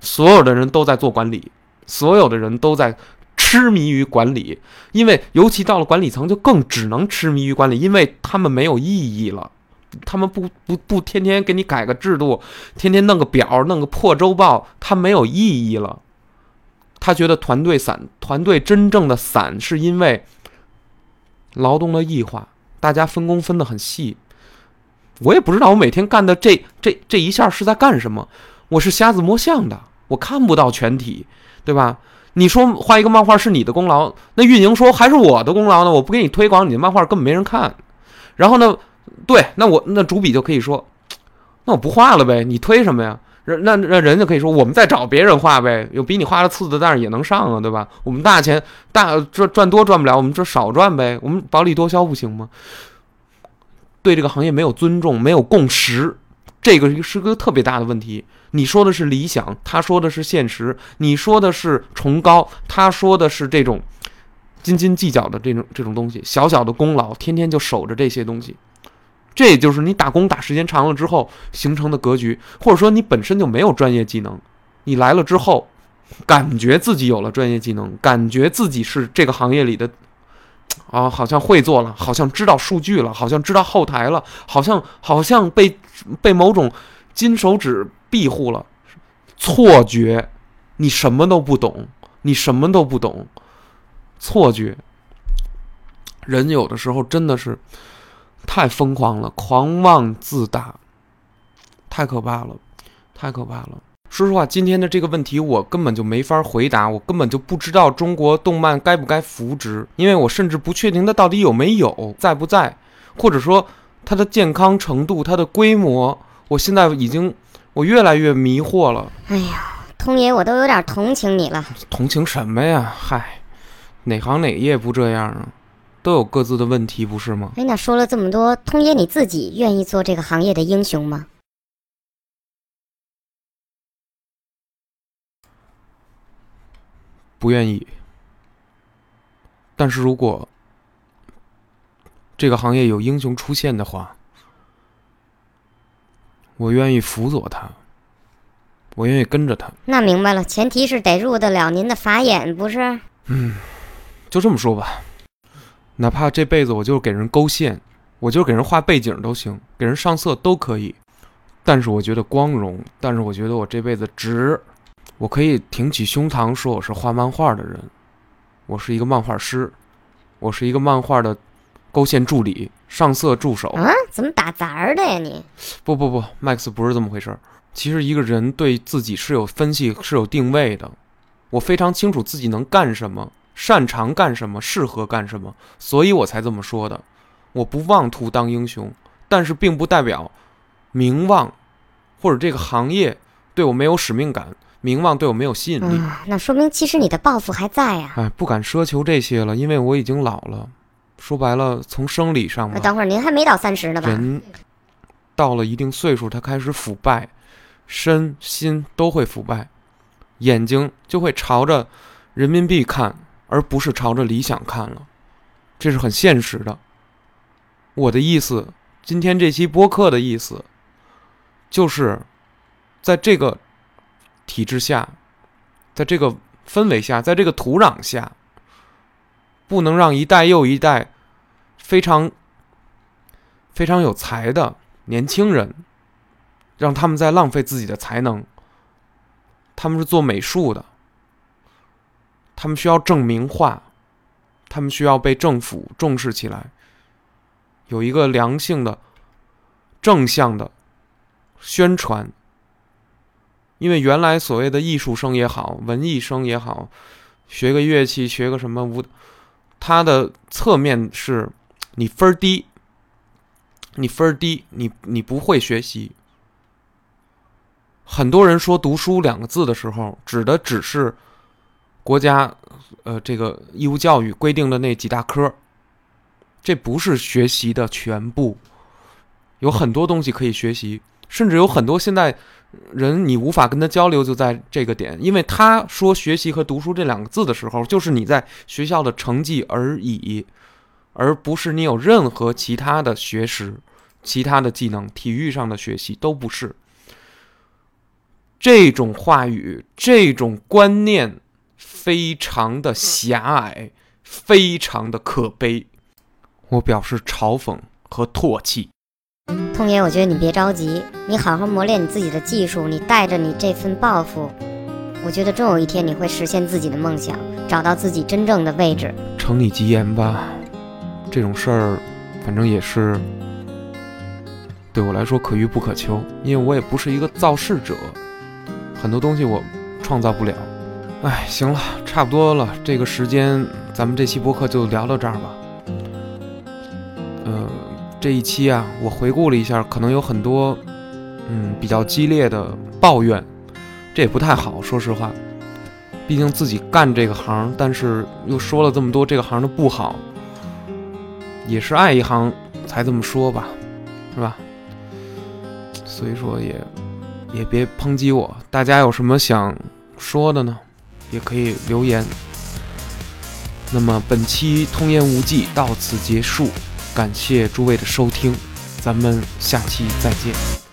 所有的人都在做管理，所有的人都在痴迷于管理，因为尤其到了管理层，就更只能痴迷于管理，因为他们没有意义了。他们不不不天天给你改个制度，天天弄个表，弄个破周报，他没有意义了。他觉得团队散，团队真正的散，是因为。劳动的异化，大家分工分得很细。我也不知道我每天干的这这这一下是在干什么。我是瞎子摸象的，我看不到全体，对吧？你说画一个漫画是你的功劳，那运营说还是我的功劳呢？我不给你推广，你的漫画根本没人看。然后呢，对，那我那主笔就可以说，那我不画了呗，你推什么呀？那那人家可以说，我们再找别人画呗，有比你画的次的，但是也能上啊，对吧？我们大钱大赚赚多赚不了，我们这少赚呗，我们薄利多销不行吗？对这个行业没有尊重，没有共识，这个是个特别大的问题。你说的是理想，他说的是现实；你说的是崇高，他说的是这种斤斤计较的这种这种东西。小小的功劳，天天就守着这些东西，这也就是你打工打时间长了之后形成的格局，或者说你本身就没有专业技能，你来了之后，感觉自己有了专业技能，感觉自己是这个行业里的。啊，好像会做了，好像知道数据了，好像知道后台了，好像好像被被某种金手指庇护了，错觉，你什么都不懂，你什么都不懂，错觉。人有的时候真的是太疯狂了，狂妄自大，太可怕了，太可怕了。说实话，今天的这个问题我根本就没法回答，我根本就不知道中国动漫该不该扶植，因为我甚至不确定它到底有没有在不在，或者说它的健康程度、它的规模，我现在已经我越来越迷惑了。哎呀，通爷，我都有点同情你了。同情什么呀？嗨，哪行哪业不这样啊？都有各自的问题，不是吗？哎，那说了这么多，通爷你自己愿意做这个行业的英雄吗？不愿意，但是如果这个行业有英雄出现的话，我愿意辅佐他，我愿意跟着他。那明白了，前提是得入得了您的法眼，不是？嗯，就这么说吧，哪怕这辈子我就是给人勾线，我就是给人画背景都行，给人上色都可以。但是我觉得光荣，但是我觉得我这辈子值。我可以挺起胸膛说我是画漫画的人，我是一个漫画师，我是一个漫画的勾线助理、上色助手。啊？怎么打杂儿的呀你？不不不，Max 不是这么回事儿。其实一个人对自己是有分析、是有定位的。我非常清楚自己能干什么，擅长干什么，适合干什么，所以我才这么说的。我不妄图当英雄，但是并不代表名望或者这个行业对我没有使命感。名望对我没有吸引力，那说明其实你的抱负还在呀。哎，不敢奢求这些了，因为我已经老了。说白了，从生理上，等会儿您还没到三十呢吧？人到了一定岁数，他开始腐败，身心都会腐败，眼睛就会朝着人民币看，而不是朝着理想看了，这是很现实的。我的意思，今天这期播客的意思，就是在这个。体制下，在这个氛围下，在这个土壤下，不能让一代又一代非常非常有才的年轻人，让他们在浪费自己的才能。他们是做美术的，他们需要证明化，他们需要被政府重视起来，有一个良性的、正向的宣传。因为原来所谓的艺术生也好，文艺生也好，学个乐器，学个什么舞，它的侧面是，你分儿低，你分儿低，你你不会学习。很多人说“读书”两个字的时候，指的只是国家，呃，这个义务教育规定的那几大科，这不是学习的全部，有很多东西可以学习，甚至有很多现在。人你无法跟他交流，就在这个点，因为他说学习和读书这两个字的时候，就是你在学校的成绩而已，而不是你有任何其他的学识、其他的技能、体育上的学习都不是。这种话语、这种观念非常的狭隘，非常的可悲，我表示嘲讽和唾弃。通爷，我觉得你别着急，你好好磨练你自己的技术，你带着你这份抱负，我觉得终有一天你会实现自己的梦想，找到自己真正的位置。承你吉言吧，这种事儿，反正也是对我来说可遇不可求，因为我也不是一个造势者，很多东西我创造不了。哎，行了，差不多了，这个时间咱们这期播客就聊到这儿吧。嗯。这一期啊，我回顾了一下，可能有很多，嗯，比较激烈的抱怨，这也不太好，说实话。毕竟自己干这个行，但是又说了这么多这个行的不好，也是爱一行才这么说吧，是吧？所以说也也别抨击我。大家有什么想说的呢？也可以留言。那么本期《通言无忌》到此结束，感谢诸位的收听，咱们下期再见。